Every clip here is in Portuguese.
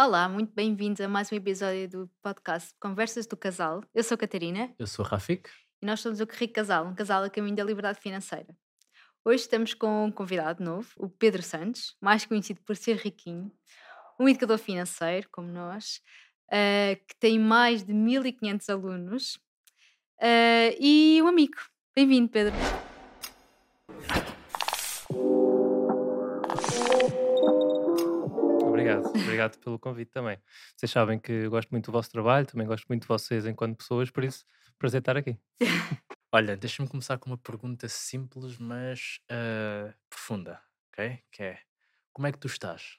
Olá, muito bem-vindos a mais um episódio do podcast Conversas do Casal. Eu sou a Catarina Eu sou o Rafik. e nós somos o Rico Casal, um casal a caminho da liberdade financeira. Hoje estamos com um convidado novo, o Pedro Santos, mais conhecido por ser riquinho, um educador financeiro, como nós, eh, que tem mais de 1500 alunos eh, e um amigo. Bem-vindo, Pedro. Obrigado, obrigado pelo convite também. Vocês sabem que eu gosto muito do vosso trabalho, também gosto muito de vocês enquanto pessoas, por isso, prazer estar aqui. Olha, deixa-me começar com uma pergunta simples, mas ah, profunda, ok? Que é, como é que tu estás?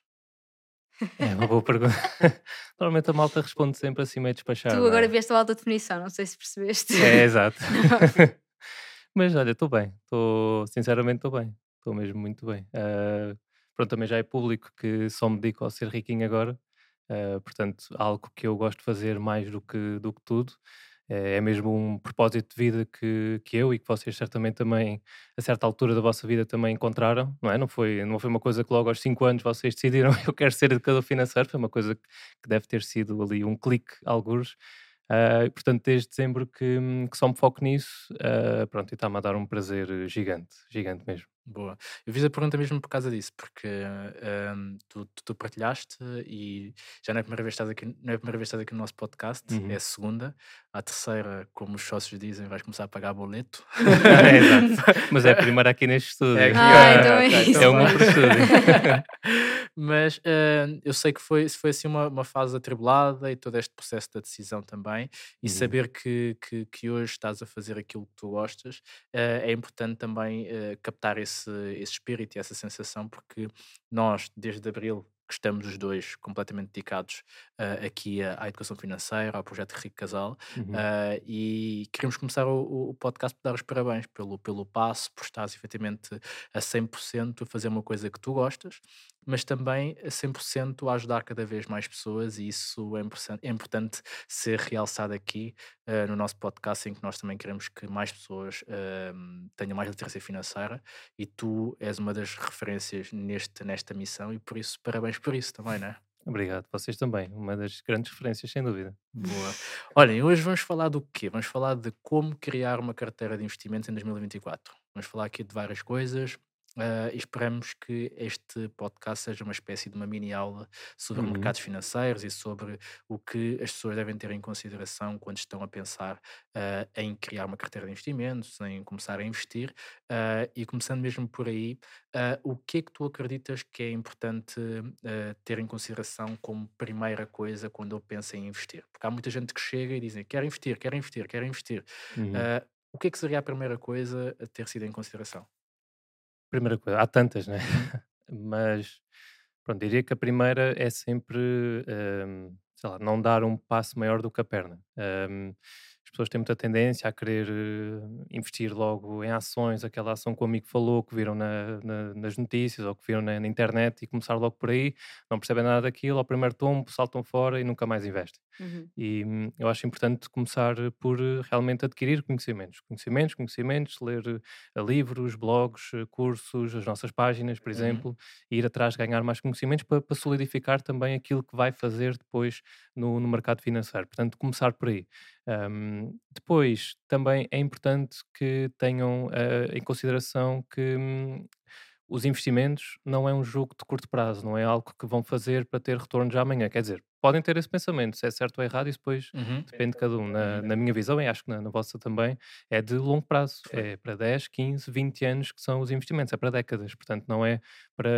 É uma boa pergunta. Normalmente a malta responde sempre assim meio despachado. Tu é? agora vieste a alta definição, não sei se percebeste. É, exato. Mas olha, estou bem, estou, sinceramente estou bem, estou mesmo muito bem. Ah, pronto, também já é público que só me dedico ao ser riquinho agora, ah, portanto, algo que eu gosto de fazer mais do que, do que tudo. É é mesmo um propósito de vida que, que eu e que vocês certamente também, a certa altura da vossa vida, também encontraram, não é? Não foi, não foi uma coisa que logo aos 5 anos vocês decidiram eu quero ser educador financeiro, foi uma coisa que deve ter sido ali um clique, alguns. E, portanto, desde dezembro que, que só me foco nisso, ah, pronto, e está-me a dar um prazer gigante, gigante mesmo. Boa. Eu fiz a pergunta mesmo por causa disso, porque ahm, tu, tu, tu partilhaste e já não é a primeira vez que estás aqui, não é primeira vez estás aqui no nosso podcast, Uhum. é a segunda. A terceira, como os sócios dizem, vais começar a pagar boleto. É, exato. Mas é a primeira aqui neste estúdio. É, Ah, então é ok, isso. É uma por estúdio. Mas ah, eu sei que foi, foi assim uma, uma fase atribulada e todo este processo da decisão também. E Uhum. saber que, que, que hoje estás a fazer aquilo que tu gostas ah, é importante também ah, captar esse, esse espírito e essa sensação, porque nós, desde abril, que estamos os dois completamente dedicados ah, aqui à, à educação financeira, ao projeto Rico Casal, Uhum. Uh, e queremos começar o, o- o podcast por dar os parabéns pelo, pelo passo, por estares efetivamente a 100% a fazer uma coisa que tu gostas, mas também a 100% a ajudar cada vez mais pessoas, e isso é, importan- é importante ser realçado aqui uh, no nosso podcast, em que nós também queremos que mais pessoas um, tenham mais literacia financeira, e tu és uma das referências neste, nesta missão, e por isso, parabéns por isso também, não é? Obrigado, vocês também. Uma das grandes referências, sem dúvida. Boa. Olhem, hoje vamos falar do quê? Vamos falar de como criar uma carteira de investimentos em 2024. Vamos falar aqui de várias coisas e esperamos que este podcast seja uma espécie de uma mini aula sobre Uhum. mercados financeiros e sobre o que as pessoas devem ter em consideração quando estão a pensar ah, em criar uma carteira de investimentos, em começar a investir. Ah, e começando mesmo por aí, o que é que tu acreditas que é importante ter em consideração como primeira coisa quando eu penso em investir? Porque há muita gente que chega e dizem quero investir, quero investir, quero investir. Uhum. O que é que seria a primeira coisa a ter sido em consideração? Primeira coisa, há tantas, né? Mas, pronto, diria que a primeira é sempre, hum, sei lá, não dar um passo maior do que a perna. Hum, as pessoas têm muita tendência a querer eh, investir logo em ações, aquela ação que o amigo falou, que viram na- na- nas notícias ou que viram na, na internet e começar logo por aí, não percebem nada daquilo, ao primeiro tombo, saltam fora e nunca mais investem. Uhum. E hum, eu acho importante começar por eh, realmente adquirir conhecimentos. Conhecimentos, conhecimentos, ler eh, livros, blogs, cursos, as nossas páginas, por Uhum. exemplo, e ir atrás ganhar mais conhecimentos para, para solidificar também aquilo que vai fazer depois no, no mercado financeiro. Portanto, começar por aí. Ahm, depois, também é importante que tenham eh, em consideração que hum, os investimentos não é um jogo de curto prazo, não é algo que vão fazer para ter retorno já amanhã. Quer dizer, podem ter esse pensamento, se é certo ou errado, isso depois Uhum. depende de cada um. Na, na minha visão, e acho que na, na vossa também, é de longo prazo. É para 10, 15, 20 anos que são os investimentos, é para décadas. Portanto, não é para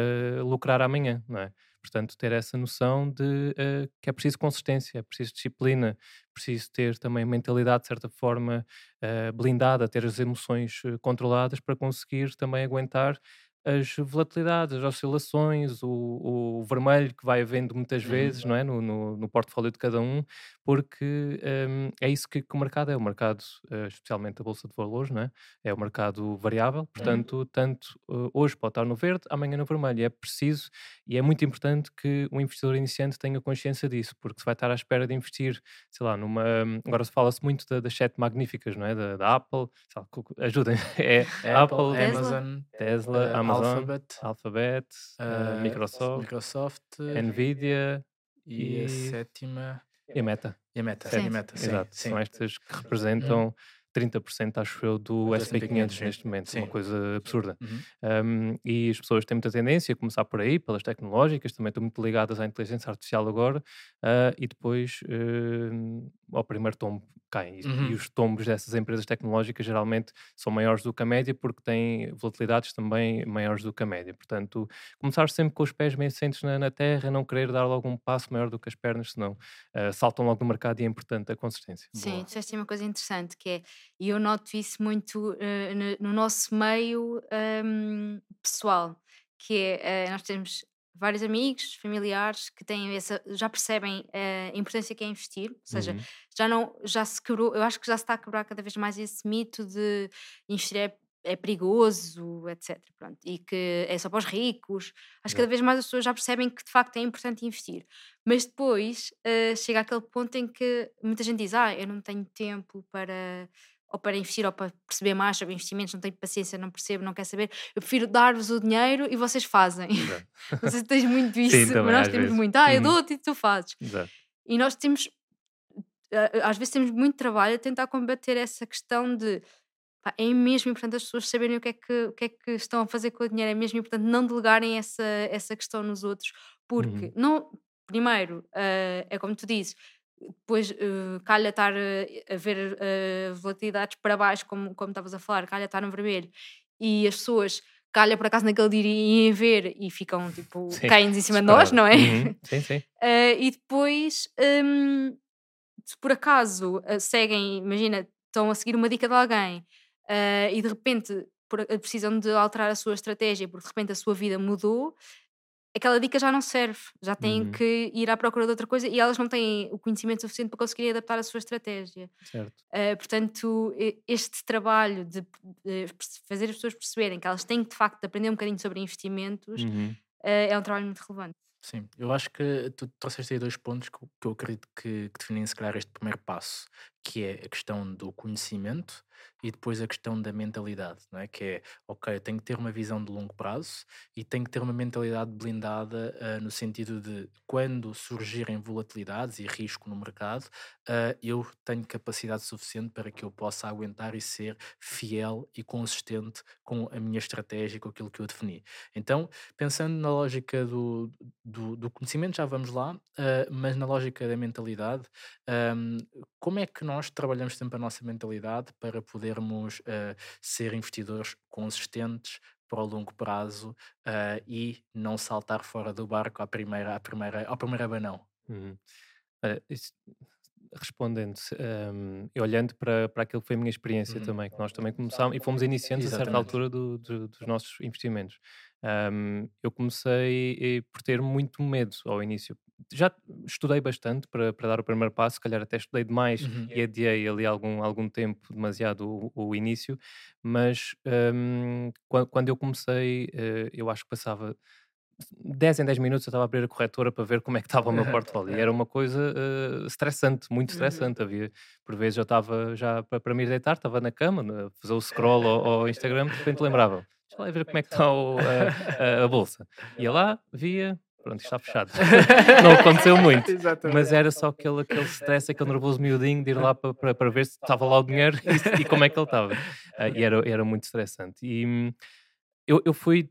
lucrar amanhã, não é? Portanto, ter essa noção de eh, que é preciso consistência, é preciso disciplina, preciso ter também mentalidade, de certa forma, eh, blindada, ter as emoções eh, controladas para conseguir também aguentar as volatilidades, as oscilações, o, o vermelho que vai havendo muitas Uhum. vezes não é? no, no, no portfólio de cada um, porque hum, é isso que, que o mercado é. O mercado, eh, especialmente a Bolsa de Valores, não é? é o mercado variável, portanto, tanto eh, hoje pode estar no verde, amanhã no vermelho. E é preciso e é muito importante que o investidor iniciante tenha consciência disso, porque se vai estar à espera de investir, sei lá, numa. Agora se fala-se muito da- das sete magníficas, não é? Da, da Apple, sei lá, cu- cu- ajudem. É Apple, Apple, Tesla. Amazon, Tesla, eh, Amazon, Alphabet, Alphabet, eh, eh, Microsoft, Microsoft, Nvidia, E, a sétima. E a meta. E a meta, Sim. e a meta, sim, Exato. sim. São estas que representam 30%, acho eu, do Do SP500 SP500, sim. neste momento. Uma Sim. coisa absurda. Uhum. Um, e as pessoas têm muita tendência a começar por aí, pelas tecnológicas, também estão muito ligadas à inteligência artificial agora, ah, e depois uh, ao primeiro tombo caem. E, Uhum. e os tombos dessas empresas tecnológicas geralmente são maiores do que a média, porque têm volatilidades também maiores do que a média. Portanto, começar sempre com os pés bem assentes na, na terra, não querer dar logo um passo maior do que as pernas, senão ah, saltam logo no mercado e é importante a consistência. Sim, Boa. disseste aí uma coisa interessante que é, e eu noto isso muito eh, no, no nosso meio ehm, pessoal, que é, eh, nós temos vários amigos, familiares que têm essa, já percebem eh, a importância que é investir, ou seja, Uhum. já não, já se quebrou, eu acho que já se está a quebrar cada vez mais esse mito de investir é, é perigoso, etc. Pronto, e que é só para os ricos. Acho que cada vez mais as pessoas já percebem que de facto é importante investir. Mas depois eh, chega aquele ponto em que muita gente diz: Ah, eu não tenho tempo para ou para investir ou para perceber mais sobre investimentos, não tenho paciência, não percebo, não quero saber. Eu prefiro dar-vos o dinheiro e vocês fazem. Exato. não sei se tens muito isso, Sim, também, mas nós temos vezes. muito. Ah, eu Uhum. dou-te e tu fazes. Exato. E nós temos, eh, às vezes temos muito trabalho a tentar combater essa questão de pá, é mesmo importante as pessoas saberem o que, é que, o que é que estão a fazer com o dinheiro, é mesmo importante não delegarem essa, essa questão nos outros, porque Uhum. não, primeiro, eh, é como tu dizes, depois eh, calha estar eh, a ver eh, volatilidades para baixo, como, como estavas a falar, calha estar no vermelho, e as pessoas calha por acaso naquele dia irem ver e ficam tipo, Sim, caem em cima de nós, não é? Uhum. Sim, sim. Uh, e depois, hum, se por acaso uh, seguem, imagina, estão a seguir uma dica de alguém uh, e de repente por- uh, precisam de alterar a sua estratégia porque de repente a sua vida mudou, aquela dica já não serve, já têm Uhum. que ir à procura de outra coisa e elas não têm o conhecimento suficiente para conseguirem adaptar a sua estratégia. Uh, portanto, este trabalho de, de fazer as pessoas perceberem que elas têm de facto aprender um bocadinho sobre investimentos Uhum. uh, é um trabalho muito relevante. Sim, eu acho que tu trouxeste aí dois pontos que, eu- que eu acredito que, que definem se calhar este primeiro passo, que é a questão do conhecimento e depois a questão da mentalidade, não é? Que é, ok, eu tenho que ter uma visão de longo prazo e tenho que ter uma mentalidade blindada ah, no sentido de quando surgirem volatilidades e risco no mercado, ah, eu tenho capacidade suficiente para que eu possa aguentar e ser fiel e consistente com a minha estratégia, com aquilo que eu defini. Então, pensando na lógica do, do, do conhecimento, já vamos lá, ah, mas na lógica da mentalidade, ahm, como é que nós trabalhamos sempre a nossa mentalidade para podermos ah, ser investidores consistentes para o longo prazo ah, e não saltar fora do barco à primeira, à primeira, ao primeiro abanão? Uhum. Isso- respondendo um, e olhando para, para aquilo que foi a minha experiência Uhum. também, que nós também começámos e fomos iniciantes a certa Exatamente. altura do- do- dos nossos investimentos. Um, eu comecei eh, por ter muito medo ao início. Já estudei bastante para, para dar o primeiro passo, se calhar até estudei demais Uhum. e adiei ali algum, algum tempo, demasiado o, o início, mas um, quan- quando, eu comecei, eh, eu acho que passava 10 em 10 minutos eu estava a abrir a corretora para ver como é que estava o meu portfólio. E era uma coisa eh, estressante, muito Uhum. estressante. Havia, por vezes eu estava já para, para me deitar, estava na cama, a fazer o scroll ao, ao Instagram, de repente lembrava, deixa lá ver como é que está o- a, a- a bolsa. Ia lá, via, pronto, isto está fechado. Não aconteceu muito. Mas era só aquele, aquele stress, aquele nervoso miudinho de ir lá para, para, para ver se estava lá o dinheiro e, e como é que ele estava. Ah, e era, era muito estressante. E hum, eu, eu fui,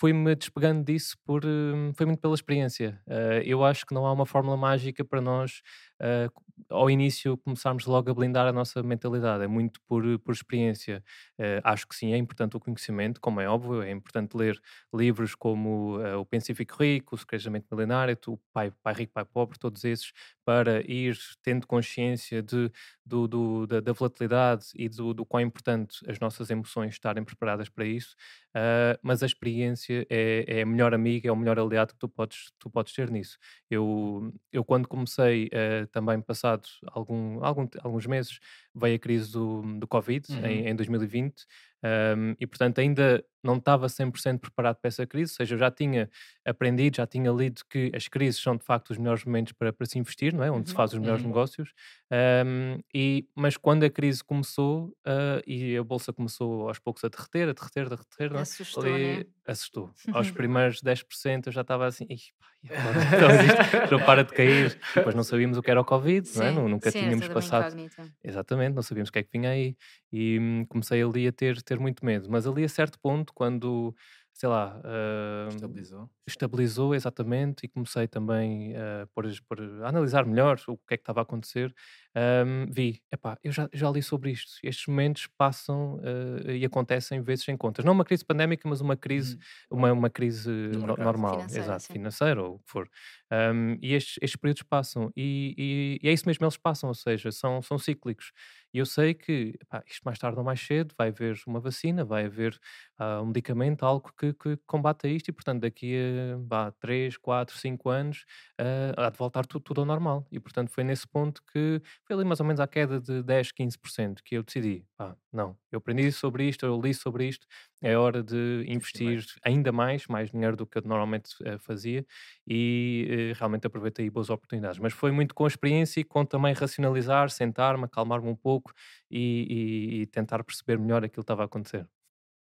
fui-me despegando disso por, hum, foi muito pela experiência. Ah, eu acho que não há uma fórmula mágica para nós, ah, ao início, começarmos logo a blindar a nossa mentalidade. É muito por, por experiência. Ah, acho que sim, é importante o conhecimento, como é óbvio, é importante ler livros como ah, O Pensa e Rico, O Secretamente Milenário, o Pai, Pai Rico, Pai Pobre, todos esses, para ir tendo consciência de, do, do- da, da volatilidade e do, do quão importante as nossas emoções estarem preparadas para isso. Ah, mas a experiência é, é a melhor amiga, é o melhor aliado que tu podes, tu podes ter nisso. Eu, eu quando comecei, ah, também passado algum, algum, alguns meses, veio a crise do, do Covid Uhum. em, em 2020 um, e, portanto, ainda não estava 100% preparado para essa crise, ou seja, eu já tinha aprendido, já tinha lido que as crises são de facto os melhores momentos para, para se investir, não é? Onde se Uhum. faz os melhores Uhum. negócios. Um, e, mas quando a crise começou uh, e a bolsa começou aos poucos a derreter, a derreter, a derreter, não é? Assustou, Ali né? assustou. Aos primeiros 10% eu já estava assim, "Ih, pá, agora? Então, isto não para de cair. Depois não sabíamos o que era o Covid, não é? Nunca sim, tínhamos era uma passado incógnita. Exatamente, não sabíamos o que é que vinha aí e hum, comecei ali a ter, ter muito medo. Mas ali a certo ponto, quando, sei lá, ah, Estabilizou. estabilizou exatamente e comecei também a, pôr, pôr- a analisar melhor o que é que estava a acontecer, hum, vi, epá, eu já, já li sobre isto. Estes momentos passam ah, e acontecem vezes sem contas. Não uma crise pandémica, mas uma crise Uhum. uma, uma crise no- normal, Financeira, exato, sim. financeira ou o que for. Um, e estes, estes períodos passam, e, e- e é isso mesmo, eles passam, ou seja, são, são cíclicos. E eu sei que epá, isto mais tarde ou mais cedo vai haver uma vacina, vai haver ah, um medicamento, algo que, que combata isto, e portanto daqui a vá, 3, 4, 5 anos ah, há de voltar tudo, tudo ao normal. E portanto foi nesse ponto que foi ali mais ou menos à queda de 10, 15% que eu decidi, pá, não, eu aprendi sobre isto, eu li sobre isto, é hora de investir ainda mais, mais dinheiro do que eu normalmente eh, fazia e eh, realmente aproveitei boas oportunidades. Mas foi muito com a experiência e com também racionalizar, sentar-me, acalmar-me um pouco e, e- e tentar perceber melhor aquilo que estava a acontecer.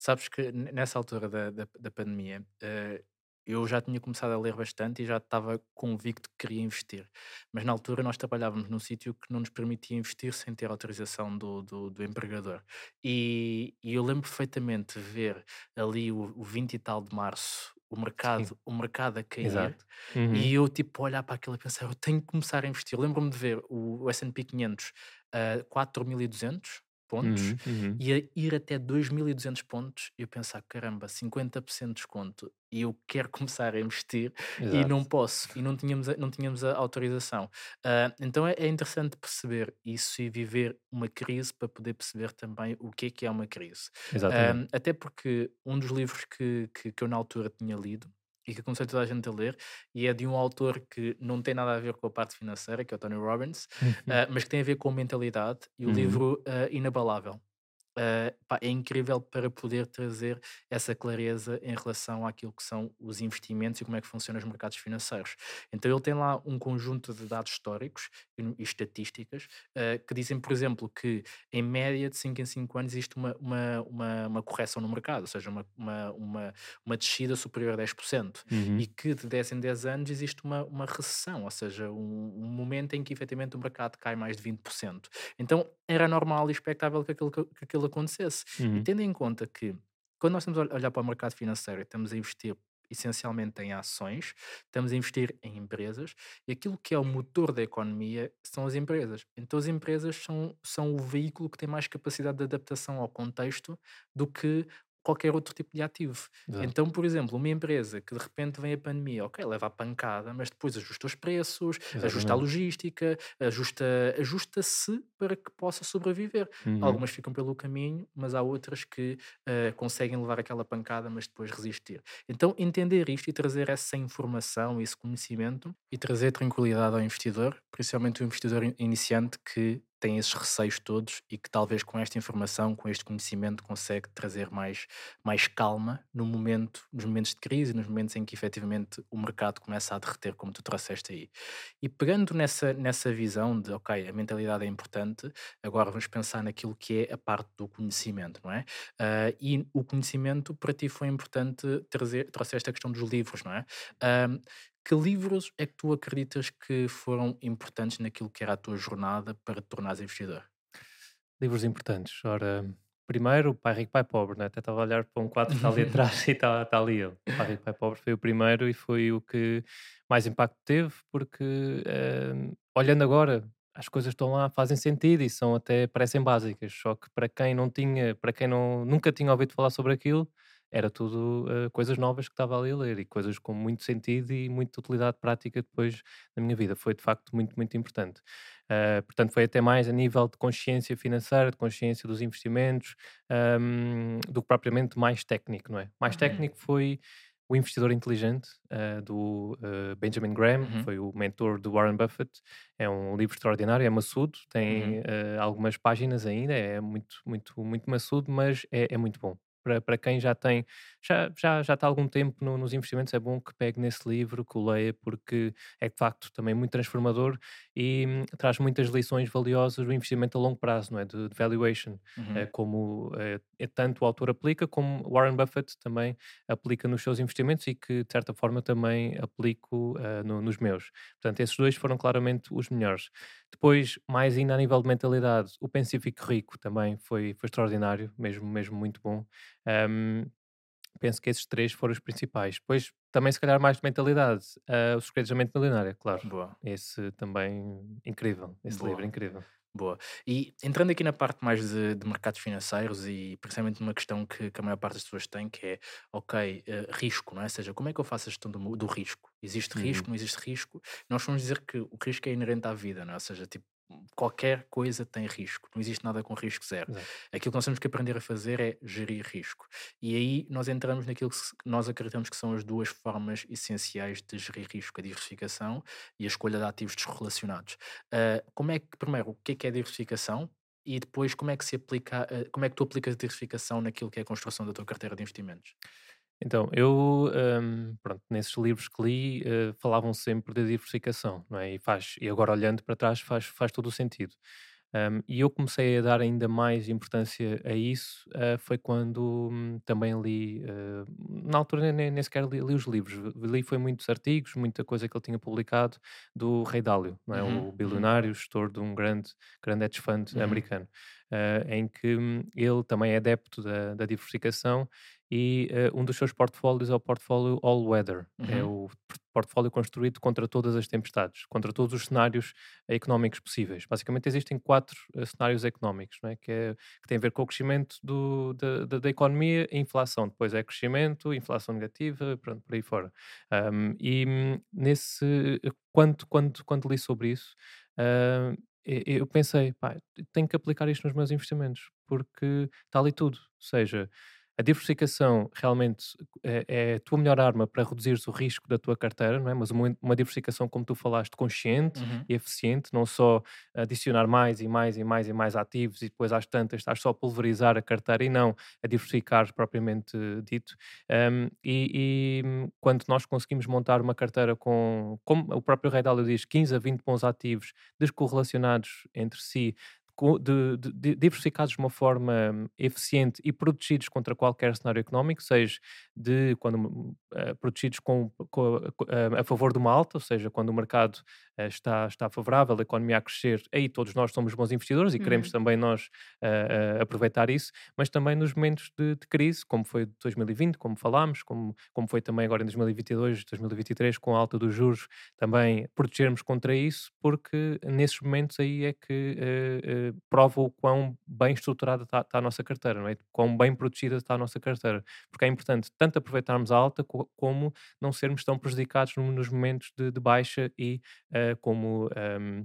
Sabes que nessa altura da, da, da pandemia, eh, eu já tinha começado a ler bastante e já estava convicto que queria investir. Mas na altura nós trabalhávamos num sítio que não nos permitia investir sem ter autorização do, do, do empregador. E, e eu lembro perfeitamente ver ali o, o 20 e tal de março o mercado, o mercado a cair. Uhum. E eu, tipo, olhar para aquilo e pensar, eu tenho que começar a investir. Lembro-me de ver o, o S&P 500 a 4.200 pontos Uhum, uhum. e a ir até 2.200 pontos e eu pensar, caramba, 50% de desconto e eu quero começar a investir e Exato. não posso, e não tínhamos a, não tínhamos a autorização. Ah, então é, é interessante perceber isso e viver uma crise para poder perceber também o que é que é uma crise. Um, até porque um dos livros que, que, que eu na altura tinha lido e que aconselho toda a gente a ler, e é de um autor que não tem nada a ver com a parte financeira, que é o Tony Robbins, Uhum. uh, mas que tem a ver com mentalidade, e o Uhum. livro uh, Inabalável. Uh, pá, é incrível para poder trazer essa clareza em relação àquilo que são os investimentos e como é que funcionam os mercados financeiros. Então ele tem lá um conjunto de dados históricos e, estatísticas uh, que dizem, por exemplo, que em média de 5 em 5 anos existe uma, uma, uma, uma correção no mercado, ou seja, uma, uma, uma, uma descida superior a 10%, Uhum. e que de 10 em 10 anos existe uma, uma recessão, ou seja, um, um momento em que efetivamente o mercado cai mais de 20%. Então era normal e expectável que aquilo, que aquilo acontecesse. E Uhum. tendo em conta que quando nós estamos a olhar para o mercado financeiro e estamos a investir essencialmente em ações, estamos a investir em empresas e aquilo que é o motor da economia são as empresas. Então as empresas são, são o veículo que tem mais capacidade de adaptação ao contexto do que qualquer outro tipo de ativo. Exato. Então, por exemplo, uma empresa que de repente vem a pandemia, ok, leva a pancada, mas depois ajusta os preços, ajusta a Exatamente. logística, ajusta, ajusta-se para que possa sobreviver. Uhum. Algumas ficam pelo caminho, mas há outras que eh, conseguem levar aquela pancada, mas depois resistir. Então, entender isto e trazer essa informação, esse conhecimento e trazer tranquilidade ao investidor, principalmente o investidor in- iniciante que tem esses receios todos e que talvez com esta informação, com este conhecimento, consegue trazer mais, mais calma no momento, nos momentos de crise, nos momentos em que efetivamente o mercado começa a derreter, como tu trouxeste aí. E pegando nessa, nessa visão de, ok, a mentalidade é importante, agora vamos pensar naquilo que é a parte do conhecimento, não é? Ah, e o conhecimento para ti foi importante trazer, trouxeste a questão dos livros, não é? Ah, que livros é que tu acreditas que foram importantes naquilo que era a tua jornada para te tornares investidor? Livros importantes. Ora, primeiro, Pai Rico, Pai Pobre, né? Até estava a olhar para um quadro que está ali atrás e está, está ali ele. Pai Rico, Pai Pobre foi o primeiro e foi o que mais impacto teve, porque eh, olhando agora, as coisas estão lá, fazem sentido e são até, parecem básicas, só que para quem não tinha, para quem não, nunca tinha ouvido falar sobre aquilo, era tudo eh, coisas novas que estava ali a ler e coisas com muito sentido e muita utilidade prática depois na minha vida. Foi de facto muito, muito importante. Uh, portanto, foi até mais a nível de consciência financeira, de consciência dos investimentos, um, do que propriamente mais técnico, não é? Mais Uhum. técnico foi O Investidor Inteligente, uh, do uh, Benjamin Graham, Uhum. foi o mentor do Warren Buffett. É um livro extraordinário, é maçudo, tem Uhum. uh, algumas páginas ainda, é muito, muito, muito maçudo, mas é, é muito bom. Para, para quem já tem, já, já, já está há algum tempo no- nos investimentos, é bom que pegue nesse livro, que o leia, porque é de facto também muito transformador e hum, traz muitas lições valiosas do investimento a longo prazo, não é? De, de valuation, Uhum. eh, como eh, é tanto o autor aplica, como Warren Buffett também aplica nos seus investimentos e que, de certa forma, também aplico eh, no- nos meus. Portanto, esses dois foram claramente os melhores. Depois, mais ainda a nível de mentalidade, o Pensa Fique Rico também foi, foi extraordinário, mesmo, mesmo muito bom. Ahm, penso que esses três foram os principais. Depois, também, se calhar, mais de mentalidade, ah, Os Segredos da Mente Milionária, claro. Boa. Esse também, incrível. Esse Boa. livro, incrível. Boa. E entrando aqui na parte mais de, de mercados financeiros e precisamente numa questão que, que a maior parte das pessoas tem, que é, ok, eh, risco, não é? Ou seja, como é que eu faço a gestão do, do risco? Existe Uhum. risco, não existe risco? Nós vamos dizer que o risco é inerente à vida, não é? Ou seja, tipo, qualquer coisa tem risco, não existe nada com risco zero. Exato. Aquilo que nós temos que aprender a fazer é gerir risco. E aí nós entramos naquilo que nós acreditamos que são as duas formas essenciais de gerir risco, a diversificação e a escolha de ativos desrelacionados. Ah, como é que, primeiro, o que é que é diversificação? E depois, como é que se aplica, ah, como é que tu aplicas a diversificação naquilo que é a construção da tua carteira de investimentos? Então, eu, hum, pronto, nesses livros que li, eh, falavam sempre de diversificação, não é? E, faz, e agora olhando para trás faz, faz todo o sentido. Hum, e eu comecei a dar ainda mais importância a isso, eh, foi quando hum, também li, eh, na altura nem, nem sequer li, li os livros, li foi muitos artigos, muita coisa que ele tinha publicado do Rei Dalio, não é? Uhum, O uhum. bilionário, gestor de um grande, grande hedge fund Uhum. americano, eh, em que hum, ele também é adepto da, da diversificação e eh, um dos seus portfólios é o portfólio All Weather. É Uhum. o por- portfólio construído contra todas as tempestades, contra todos os cenários eh, económicos possíveis. Basicamente existem quatro eh, cenários económicos, não é? que, é, que têm a ver com o crescimento do- da, da- da economia e inflação. Depois é crescimento, inflação negativa, pronto, por aí fora. Ahm, e hum, nesse, quando, quando, quando li sobre isso, e- eu pensei, pá, tenho que aplicar isto nos meus investimentos, porque está ali tudo. Ou seja, a diversificação realmente é, é a tua melhor arma para reduzires o risco da tua carteira, não é? Mas uma, uma diversificação, como tu falaste, consciente Uhum. e eficiente, não só adicionar mais e mais e mais e mais ativos e depois às tantas estás só a pulverizar a carteira e não a diversificar propriamente eh, dito. Um, e, e, hum, quando nós conseguimos montar uma carteira com, como o próprio Rei Dalio diz, 15 a 20 bons ativos descorrelacionados entre si, de- de- diversificados de uma forma hum, eficiente e protegidos contra qualquer cenário económico, seja de quando eh, protegidos com, com- co- eh, a favor de uma alta, ou seja, quando o mercado está, está favorável, a economia a crescer, aí todos nós somos bons investidores e queremos Uhum. também nós eh, eh, aproveitar isso, mas também nos momentos de, de crise, como foi de 2020, como falámos, como, como foi também agora em 2022, 2023, com a alta dos juros, também protegermos contra isso, porque nesses momentos aí é que eh, eh, prova o quão bem estruturada está a nossa carteira, não é? quão bem protegida está a nossa carteira, porque é importante tanto aproveitarmos a alta co- como não sermos tão prejudicados no- nos momentos de, de baixa e eh, como ehm,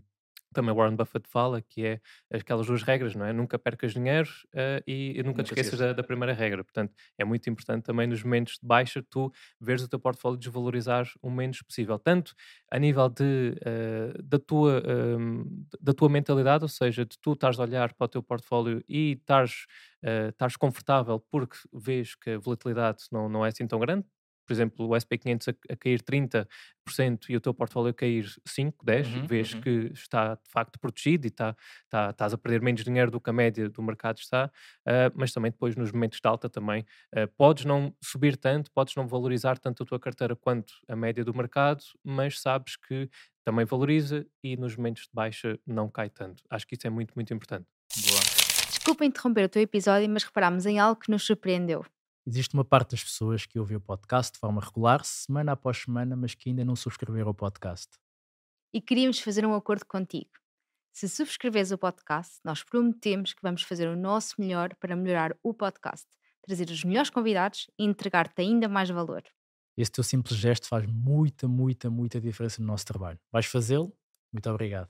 também Warren Buffett fala, que é aquelas duas regras, não é? Nunca percas dinheiro eh, e, e nunca, Nunca te esqueças da, da primeira regra. Portanto, é muito importante também nos momentos de baixa tu veres o teu portfólio desvalorizar o menos possível. Tanto a nível de, eh, da, tua, ehm, da tua mentalidade, ou seja, de tu estares a olhar para o teu portfólio e estares, eh, estares confortável porque vês que a volatilidade não, não é assim tão grande. Por exemplo, o SP500 a, a cair 30% e o teu portfólio a cair 5, 10, Uhum, vês uhum. que está de facto protegido e está, está, estás a perder menos dinheiro do que a média do mercado está, ah, mas também depois nos momentos de alta também ah, podes não subir tanto, podes não valorizar tanto a tua carteira quanto a média do mercado, mas sabes que também valoriza e nos momentos de baixa não cai tanto. Acho que isso é muito, muito importante. Boa. Desculpa interromper o teu episódio, mas reparámos em algo que nos surpreendeu. Existe uma parte das pessoas que ouvem o podcast de forma regular, semana após semana, mas que ainda não subscreveram o podcast. E queríamos fazer um acordo contigo. Se subscreveres o podcast, nós prometemos que vamos fazer o nosso melhor para melhorar o podcast, trazer os melhores convidados e entregar-te ainda mais valor. Esse teu simples gesto faz muita, muita, muita diferença no nosso trabalho. Vais fazê-lo? Muito obrigado.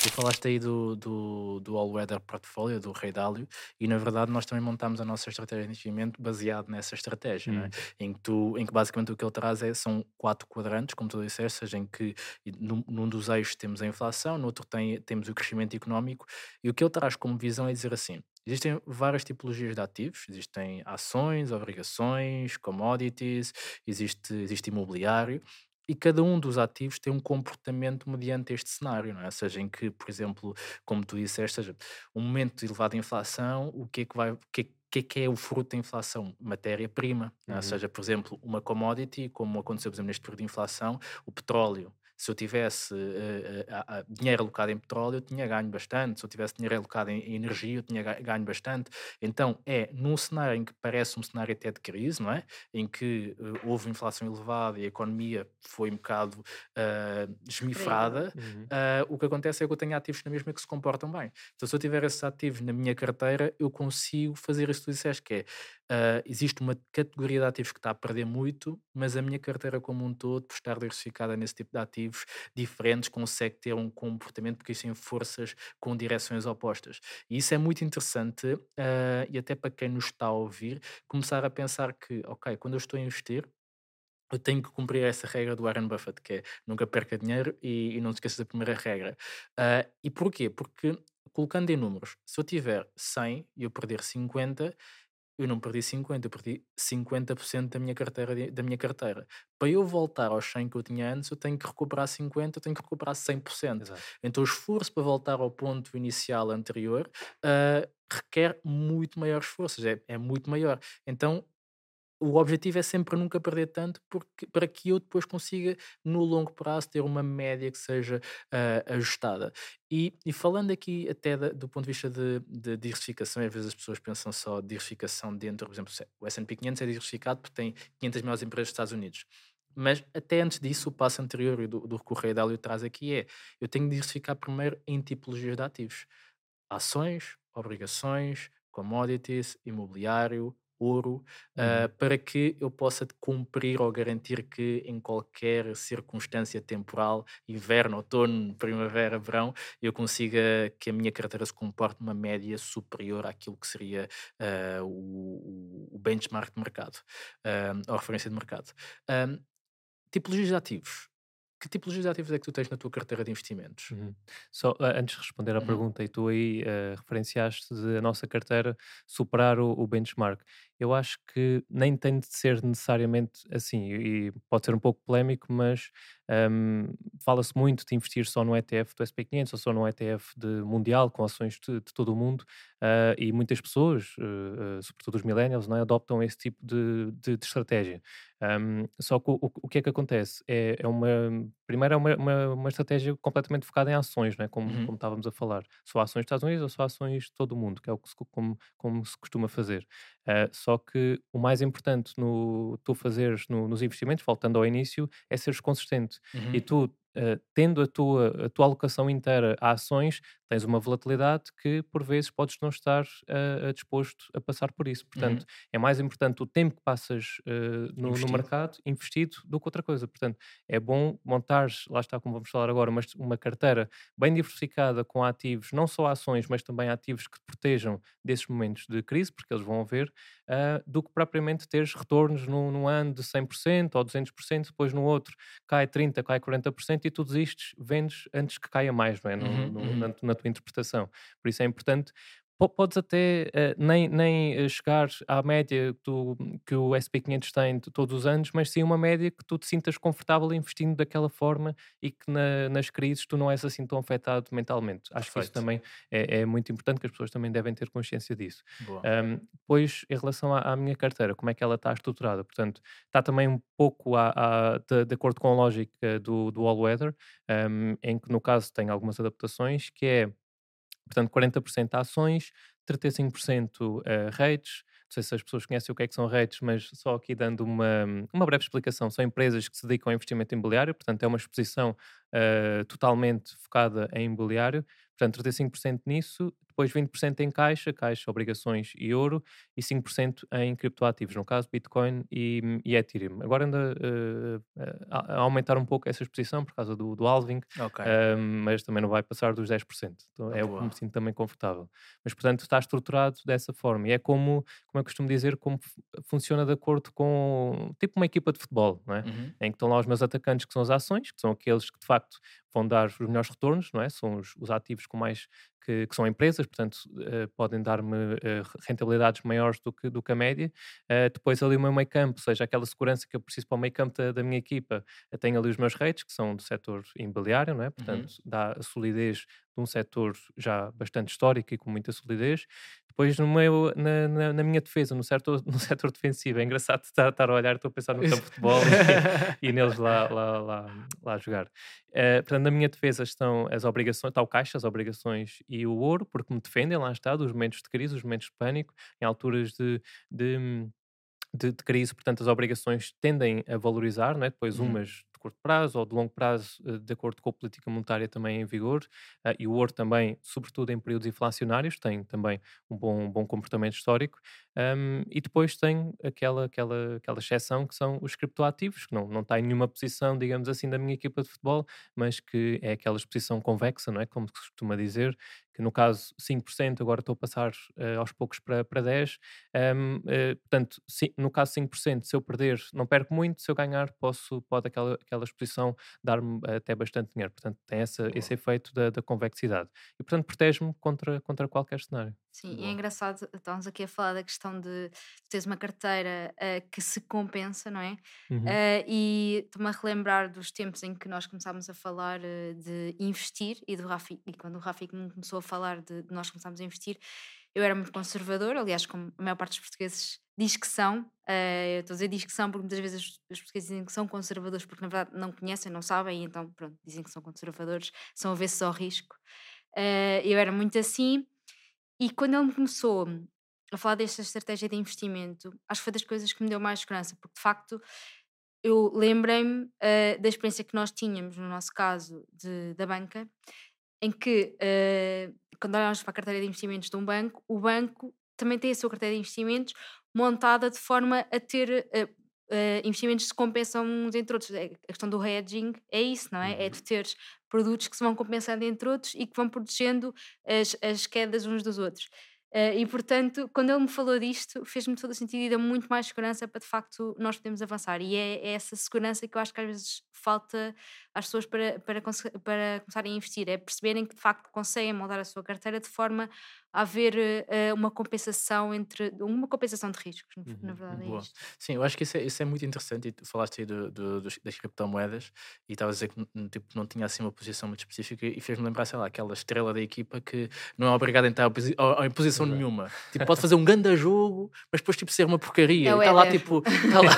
Tu falaste aí do, do, do All Weather Portfolio, do Rei Dálio, e na verdade nós também montamos a nossa estratégia de investimento baseado nessa estratégia, é? Hum, em, que tu, em que basicamente o que ele traz é, são quatro quadrantes, como tu disseste, seja em que num, num dos eixos temos a inflação, no outro tem, temos o crescimento económico, e o que ele traz como visão é dizer assim: existem várias tipologias de ativos, existem ações, obrigações, commodities, existe, existe imobiliário. E cada um dos ativos tem um comportamento mediante este cenário, não é? Seja em que, por exemplo, como tu disseste, seja um momento de elevada inflação, o que é que vai, o que é, que é que é o fruto da inflação? Matéria-prima. é? uhum, Seja, por exemplo, uma commodity, como aconteceu, por exemplo, neste período de inflação, o petróleo. Se eu tivesse a- a- dinheiro alocado em petróleo, eu tinha ganho bastante. Se eu tivesse dinheiro alocado em, em energia, eu tinha ga- ganho bastante. Então, é num cenário em que parece um cenário até de crise, não é? Em que eh, houve inflação elevada e a economia foi um bocado esmifrada, uhum, o que acontece é que eu tenho ativos na mesma que se comportam bem. Então, se eu tiver esses ativos na minha carteira, eu consigo fazer isso que tu disseste, que é, existe uma categoria de ativos que está a perder muito, mas a minha carteira como um todo, por estar diversificada nesse tipo de ativos diferentes, consegue ter um comportamento, porque isso tem forças com direções opostas. E isso é muito interessante, ah, e até para quem nos está a ouvir, começar a pensar que, ok, quando eu estou a investir, eu tenho que cumprir essa regra do Warren Buffett, que é nunca perca dinheiro e, e não te esqueças da primeira regra. Ah, e porquê? Porque, colocando em números, se eu tiver 100 e eu perder 50, eu não perdi 50, eu perdi 50% da minha carteira, da minha carteira. Para eu voltar aos 100 que eu tinha antes, eu tenho que recuperar 50, eu tenho que recuperar 100%. exato. Então o esforço para voltar ao ponto inicial anterior ah, requer muito maior esforço, é, é muito maior. Então o objetivo é sempre nunca perder tanto porque, para que eu depois consiga, no longo prazo, ter uma média que seja ah, ajustada. E, e falando aqui até da- do ponto de vista de, de diversificação, às vezes as pessoas pensam só diversificação dentro, por exemplo, se- o S&P 500 é diversificado porque tem 500 maiores empresas dos Estados Unidos. Mas até antes disso, o passo anterior do, do que o traz aqui é, eu tenho de diversificar primeiro em tipologias de ativos ações, obrigações, commodities, imobiliário, ouro, ah, Uhum, para que eu possa cumprir ou garantir que em qualquer circunstância temporal, inverno, outono, primavera, verão, eu consiga que a minha carteira se comporte numa média superior àquilo que seria ah, o, o benchmark de mercado, ou a referência de mercado. Tipologias de ativos. Que tipologias de ativos é que tu tens na tua carteira de investimentos? uhum. Só antes de responder à Uhum. pergunta, e tu aí ah, referenciaste a nossa carteira superar o, o benchmark. Eu acho que nem tem de ser necessariamente assim, e pode ser um pouco polémico, mas ahm, fala-se muito de investir só no ETF do SP500 ou só no ETF de mundial, com ações de, de todo o mundo, ah, e muitas pessoas, ah, ah, sobretudo os millennials, não é, adoptam esse tipo de, de- de estratégia. Ahm, só que o, o- o que é que acontece? É, é uma, primeiro é uma, uma, uma estratégia completamente focada em ações, não é? como, Uhum. como estávamos a falar. Só ações dos Estados Unidos ou só ações de todo o mundo, que é o que se, co- como, como se costuma fazer. Só que o mais importante no tu fazeres no- nos investimentos, voltando ao início, é seres consistente. E Uhum. tu, ah, tendo a tua, a tua alocação inteira a ações, tens uma volatilidade que por vezes podes não estar ah, disposto a passar por isso. Uhum. Portanto, é mais importante o tempo que passas ah, no, no mercado investido do que outra coisa. Portanto, é bom montares, lá está como vamos falar agora, mas uma carteira bem diversificada com ativos, não só ações, mas também ativos que te protejam desses momentos de crise, porque eles vão haver, ah, do que propriamente teres retornos num, num ano de 100% ou 200%, depois no outro cai 30%, cai 40% e tu desistes, vendes antes que caia mais, não é? No- Uhum, no- uhum. na, na tua interpretação. Por isso é importante. Po- Podes até eh, nem, nem eh, chegar à média que, tu- que o SP500 tem todos os anos, mas sim uma média que tu te sintas confortável investindo daquela forma e que na- nas crises tu não és assim tão afetado mentalmente. Acho que isso Perfeito. também é, é muito importante, que as pessoas também devem ter consciência disso. Um, depois, em relação à, à minha carteira, como é que ela está estruturada? Portanto, está também um pouco à- de, de acordo com a lógica do, do All Weather, um, em que no caso tem algumas adaptações, que é, portanto, 40% ações, 35% uh, rates. Não sei se as pessoas conhecem o que é que são rates, mas só aqui dando uma, uma breve explicação. São empresas que se dedicam ao investimento imobiliário, portanto, é uma exposição uh, totalmente focada em imobiliário, portanto 35% nisso, depois 20% em caixa, caixa, obrigações e ouro, e 5% em criptoativos, no caso Bitcoin e, e Ethereum. Agora anda uh, a, a, aumentar um pouco essa exposição por causa do, do halving, okay. uh, mas também não vai passar dos 10%. Então é o que me sinto também confortável. Mas, portanto, está estruturado dessa forma. E é como, como eu costumo dizer, como funciona de acordo com, tipo uma equipa de futebol, não é? Uhum. Em que estão lá os meus atacantes, que são as ações, que são aqueles que, de facto, vão dar os melhores retornos, não é? São os, os ativos com mais que, que, são empresas, portanto uh, podem dar-me uh, rentabilidades maiores do que, do que a média. Uh, depois ali o meu meio campo, seja aquela segurança que eu preciso para o meio campo da, da minha equipa, tenho ali os meus rates, que são do setor imobiliário, não é? portanto uhum. dá a solidez de um setor já bastante histórico e com muita solidez. Depois, no meu, na, na, na minha defesa, no setor, no setor defensivo, é engraçado estar, estar a olhar, estou a pensar no campo de futebol e, e, neles lá, lá, lá, lá a jogar. Uh, portanto, na minha defesa estão as obrigações, está o caixa, as obrigações e o ouro, porque me defendem, lá está, dos momentos de crise, os momentos de pânico, em alturas de, de de, de, crise, portanto, as obrigações tendem a valorizar, não é? depois uhum. umas curto prazo ou de longo prazo, eh, de acordo com a política monetária também em vigor, uh, e o ouro também, sobretudo em períodos inflacionários, tem também um bom, um bom comportamento histórico, um, e depois tem aquela, aquela, aquela exceção que são os criptoativos, que não, não está em nenhuma posição, digamos assim, da minha equipa de futebol, mas que é aquela exposição convexa, não é? Como se costuma dizer, que no caso 5%, agora estou a passar uh, aos poucos para, para 10%. Um, uh, portanto, no caso 5%, se eu perder, não perco muito, se eu ganhar, posso, pode aquela, aquela exposição dar-me até bastante dinheiro. Portanto, tem essa, esse efeito da, da convexidade. E, portanto, protege-me contra, contra qualquer cenário. Sim, Boa. e é engraçado, estamos aqui a falar da questão de teres uma carteira uh, que se compensa, não é? Uhum. Uh, e estou-me a relembrar dos tempos em que nós começámos a falar uh, de investir e do Rafi, e quando o Rafi começou a falar de, de, nós começámos a investir, eu era muito conservador, aliás, como a maior parte dos portugueses diz que são, uh, estou a dizer diz que são porque muitas vezes os, portugueses dizem que são conservadores porque na verdade não conhecem, não sabem, e então pronto, dizem que são conservadores, são avessos ao risco. eu era muito assim e quando ele me começou a falar desta estratégia de investimento, acho que foi das coisas que me deu mais segurança, porque de facto eu lembrei-me uh, da experiência que nós tínhamos, no nosso caso, de, da banca, em que uh, quando olhamos para a carteira de investimentos de um banco, o banco também tem a sua carteira de investimentos montada de forma a ter uh, uh, investimentos que se compensam uns entre outros. É, a questão do hedging é isso, não é? É uhum. de teres produtos que se vão compensando entre outros e que vão protegendo as, as quedas uns dos outros. Uh, e portanto, quando ele me falou disto, fez-me todo o sentido e deu muito mais segurança para de facto nós podermos avançar. E é, é, essa segurança que eu acho que às vezes falta às pessoas para, para, para começarem a investir, é perceberem que de facto conseguem moldar a sua carteira de forma haver uh, uma compensação entre uma compensação de riscos, uhum, na verdade é isto. Sim, eu acho que isso é, isso é muito interessante e tu falaste aí do, do, das criptomoedas e estavas a dizer que tipo, não tinha assim uma posição muito específica e fez-me lembrar, sei lá, aquela estrela da equipa que não é obrigada a entrar em posição Exato. nenhuma. Tipo, pode fazer um grande jogo, mas depois tipo ser uma porcaria. É está lá tipo, está lá.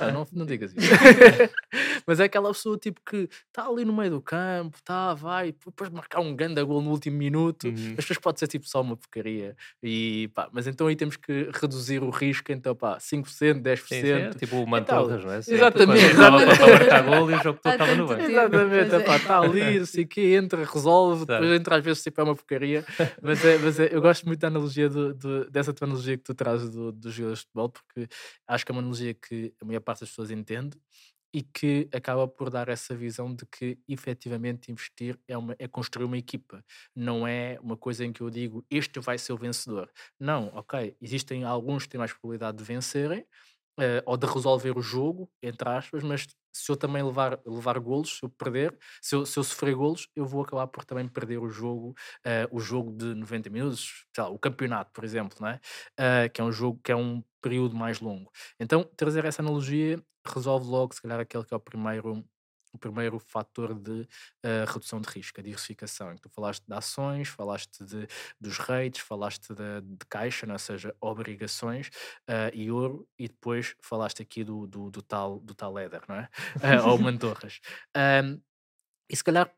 ah, não, não digas isso. mas é aquela pessoa tipo que está ali no meio do campo, tá, vai, depois marcar um grande gol no último minuto, uhum. mas depois pode ser tipo só uma porcaria. E, pá, mas então aí temos que reduzir o risco, então pá, 5%, 10%. Sim, sim, tipo o Mantorras, não é? Sim, exatamente. Estava para marcar gol e o jogo todo estava no banco. Exatamente, está é. ali, não sei o quê, entra, resolve, depois entra às vezes tipo é uma porcaria. Mas, é, mas é, eu gosto muito da analogia, do, do, dessa tua analogia que tu trazes do, dos jogadores de futebol, porque acho que é uma analogia que a maior parte das pessoas entende e que acaba por dar essa visão de que efetivamente investir é, uma, é construir uma equipa, não é uma coisa em que eu digo este vai ser o vencedor. Não, ok, existem alguns que têm mais probabilidade de vencerem uh, ou de resolver o jogo, entre aspas, mas se eu também levar, levar golos, se eu perder, se eu, se eu sofrer golos, eu vou acabar por também perder o jogo, uh, o jogo de 90 minutos, lá, o campeonato, por exemplo, não é? Uh, que é um jogo que é um período mais longo. Então, trazer essa analogia resolve logo, se calhar, aquele que é o primeiro o primeiro fator de uh, redução de risco, a diversificação. Tu falaste de ações, falaste de, dos rates, falaste de, de caixa, não? É? ou seja, obrigações uh, e ouro, e depois falaste aqui do, do, do tal, do tal Eder, não é? Uh, ou mantorras. Um, e se calhar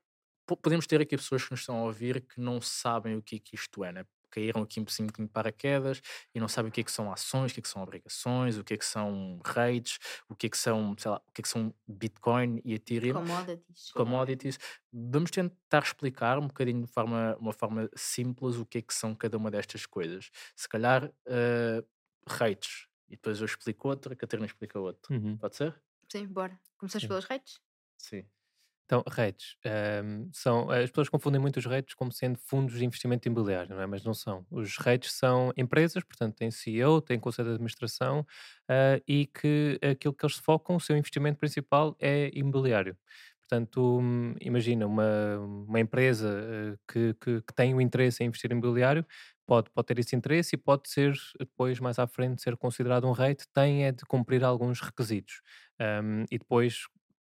podemos ter aqui pessoas que nos estão a ouvir que não sabem o que, é que isto é, né? Caíram aqui um pouquinho de paraquedas e não sabem o que é que são ações, o que é que são obrigações, o que é que são rates, o que é que são, sei lá, o que é que são Bitcoin e Ethereum, Commodities. commodities. Vamos tentar explicar um bocadinho de forma, uma forma simples o que é que são cada uma destas coisas. Se calhar, uh, rates, e depois eu explico outra, a Catarina explica outra. Uhum. Pode ser? Sim, bora. Começamos pelas redes? Sim. Então, REITs, ehm, são, as pessoas confundem muito os REITs como sendo fundos de investimento imobiliário, não é? Mas não são. Os REITs são empresas, portanto, têm CEO, têm conselho de administração ah, e que aquilo que eles focam, o seu investimento principal é imobiliário. Portanto, hum, imagina uma, uma empresa eh, que, que, que tem o interesse em investir em imobiliário, pode, pode ter esse interesse e pode ser depois, mais à frente, ser considerado um REIT, tem é de cumprir alguns requisitos. Um, e depois,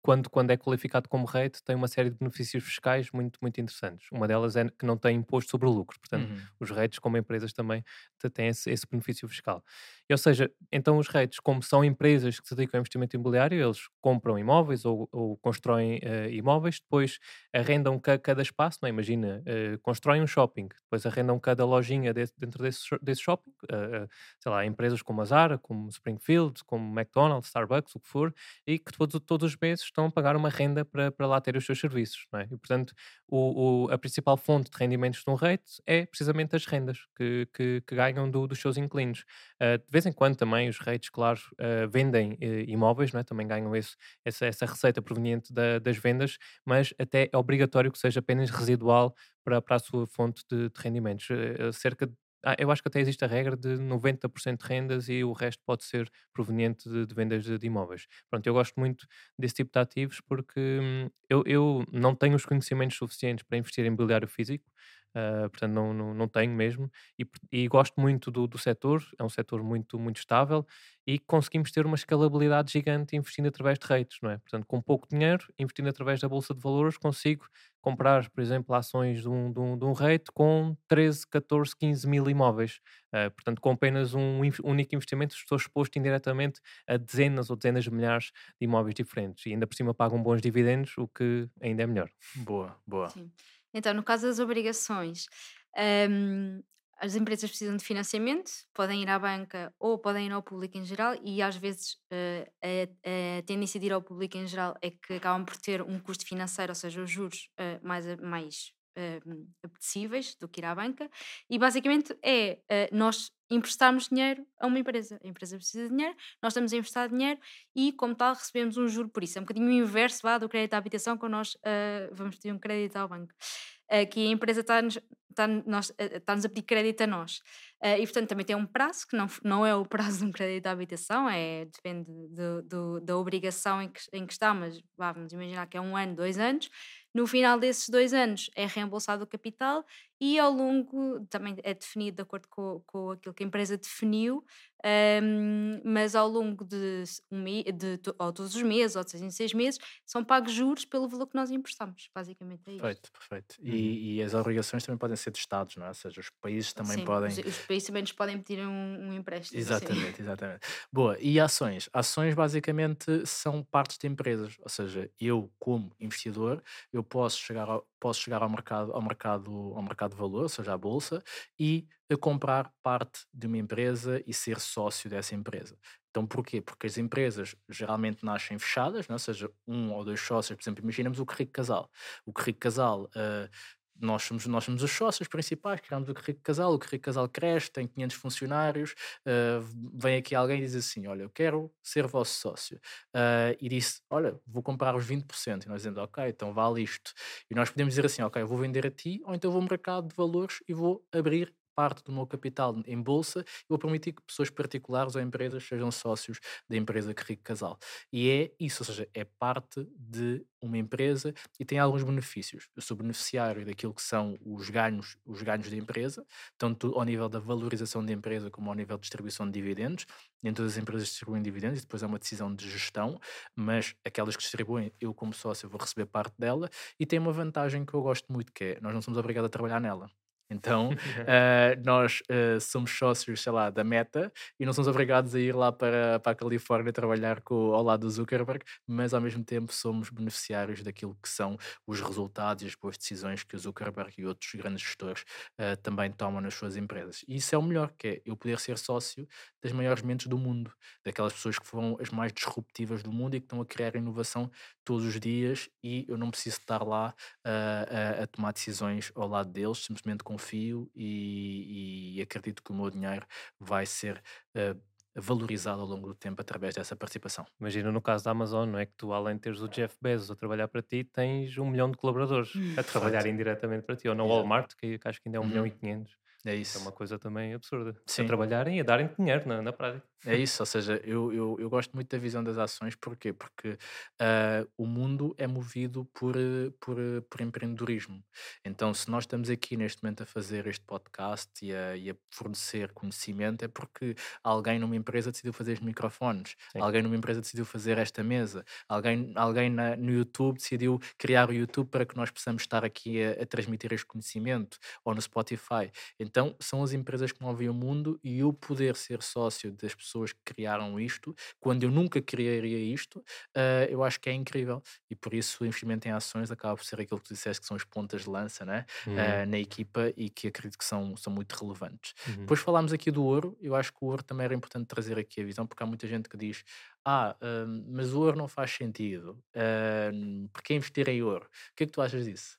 quando, quando é qualificado como REIT, tem uma série de benefícios fiscais muito, muito interessantes. Uma delas é que não tem imposto sobre o lucro. Portanto, Uhum. os REITs, como empresas, também têm esse, esse benefício fiscal. E, ou seja, então os REITs, como são empresas que se dedicam ao investimento imobiliário, eles compram imóveis ou, ou constroem eh, imóveis, depois arrendam ca- cada espaço, não é? imagina, eh, constroem um shopping, depois arrendam cada lojinha de- dentro desse, desse shopping, eh, sei lá, empresas como a Zara, como Springfield, como McDonald's, Starbucks, o que for, e que todos, todos os meses estão a pagar uma renda para, para lá ter os seus serviços. É? E, portanto, o, o- a principal fonte de rendimentos de um REIT é precisamente as rendas que, que, que ganham do- dos seus inquilinos. Uh, de vez em quando também os REITs, claro, uh, vendem eh, imóveis, é? também ganham esse, essa, essa receita proveniente da- das vendas, mas até é obrigatório que seja apenas residual para, para a sua fonte de, de rendimentos. Eh, cerca de ah, eu acho que até existe a regra de 90% de rendas e o resto pode ser proveniente de, de vendas de, de imóveis. Pronto, eu gosto muito desse tipo de ativos porque hum, eu, eu não tenho os conhecimentos suficientes para investir em imobiliário físico, ah, portanto não, não, não tenho mesmo, e, e gosto muito do, do setor, é um setor muito, muito estável e conseguimos ter uma escalabilidade gigante investindo através de rates, não é? Portanto, com pouco dinheiro, investindo através da Bolsa de Valores, consigo comprar, por exemplo, ações de um, de um, de um rate com 13, 14, 15 mil imóveis. Ah, portanto, com apenas um único investimento, estou exposto indiretamente a dezenas ou dezenas de milhares de imóveis diferentes e ainda por cima pagam bons dividendos, o que ainda é melhor. Boa, boa. Sim. Então, no caso das obrigações, hum, as empresas precisam de financiamento, podem ir à banca ou podem ir ao público em geral, e às vezes eh, a, a tendência de ir ao público em geral é que acabam por ter um custo financeiro, ou seja, os juros eh, mais, a- mais eh, apetecíveis do que ir à banca, e basicamente é eh, nós emprestarmos dinheiro a uma empresa. A empresa precisa de dinheiro, nós estamos a emprestar dinheiro e, como tal, recebemos um juro por isso. É um bocadinho o inverso vá, do crédito à habitação quando nós eh, vamos pedir um crédito ao banco. Aqui a empresa está-nos está nós, eh, está-nos a pedir crédito a nós. Eh, e, portanto, também tem um prazo, que não, não é o prazo de um crédito à habitação, é, depende do, do- da obrigação em que, em que está, mas vamos imaginar que é um ano, dois anos. No final desses dois anos é reembolsado o capital e ao longo, também é definido de acordo com, com aquilo que a empresa definiu, ehm, mas ao longo de, um de ou todos os meses, ou de seis em seis meses, são pagos juros pelo valor que nós emprestamos. Basicamente é isto. Perfeito, perfeito. Uhum. E, e as obrigações também podem ser de Estados, não é? Ou seja, os países também Sim, podem. Os, os países também nos podem pedir um, um empréstimo. Exatamente, exatamente. Boa, e ações? Ações basicamente são partes de empresas, ou seja, eu como investidor, eu posso chegar ao, posso chegar ao mercado, ao mercado, ao mercado de valor, ou seja, à bolsa, e comprar parte de uma empresa e ser sócio dessa empresa. Então porquê? Porque as empresas geralmente nascem fechadas, não é? ou seja, um ou dois sócios, por exemplo, imaginamos o Rico Casal. O Rico Casal ah, nós somos, nós somos os sócios principais, criamos o Rico Casal, o Rico Casal cresce, tem 500 funcionários, uh, vem aqui alguém e diz assim, olha, eu quero ser vosso sócio. Uh, e disse, olha, vou comprar os 20%. E nós dizemos, ok, então vale isto. E nós podemos dizer assim, ok, eu vou vender a ti, ou então vou ao mercado de valores e vou abrir parte do meu capital em bolsa e vou permitir que pessoas particulares ou empresas sejam sócios da empresa que Rico Casal. E é isso, ou seja, é parte de uma empresa e tem alguns benefícios. Eu sou beneficiário daquilo que são os ganhos, os ganhos da empresa, tanto ao nível da valorização da empresa como ao nível de distribuição de dividendos. Nem todas as empresas distribuem dividendos, e depois é uma decisão de gestão, mas aquelas que distribuem, eu como sócio vou receber parte dela e tem uma vantagem que eu gosto muito, que é nós não somos obrigados a trabalhar nela. Então, uh, nós uh, somos sócios, sei lá, da Meta e não somos obrigados a ir lá para, para a Califórnia trabalhar com, ao lado do Zuckerberg, mas ao mesmo tempo somos beneficiários daquilo que são os resultados e as boas decisões que o Zuckerberg e outros grandes gestores uh, também tomam nas suas empresas. E isso é o melhor, que é eu poder ser sócio das maiores mentes do mundo, daquelas pessoas que foram as mais disruptivas do mundo e que estão a criar inovação todos os dias e eu não preciso estar lá a, a tomar decisões ao lado deles, simplesmente confio e, e acredito que o meu dinheiro vai ser uh, valorizado ao longo do tempo através dessa participação. Imagina no caso da Amazon, não é que tu, além de teres o Jeff Bezos a trabalhar para ti, tens um milhão de colaboradores a trabalhar indiretamente para ti, ou na Walmart, que, que acho que ainda é um uhum. milhão e quinhentos. É isso. É uma coisa também absurda. Sim. A trabalharem e a darem dinheiro na, na prática. É isso, ou seja, eu, eu, eu gosto muito da visão das ações, porquê? Porque uh, o mundo é movido por, por, por empreendedorismo. Então, se nós estamos aqui neste momento a fazer este podcast e a, e a fornecer conhecimento, é porque alguém numa empresa decidiu fazer os microfones, Sim. alguém numa empresa decidiu fazer esta mesa, alguém, alguém na, no YouTube decidiu criar o YouTube para que nós possamos estar aqui a, a transmitir este conhecimento, ou no Spotify. Então, são as empresas que movem o mundo e o poder ser sócio das pessoas pessoas que criaram isto, quando eu nunca criaria isto, uh, eu acho que é incrível. E por isso o investimento em ações acaba por ser aquilo que tu disseste que são as pontas de lança né? Uhum. Uh, na equipa e que acredito que são, são muito relevantes. Uhum. Depois falámos aqui do ouro, eu acho que o ouro também era importante trazer aqui a visão, porque há muita gente que diz: Ah, uh, mas o ouro não faz sentido, uh, porque investir em ouro? O que é que tu achas disso?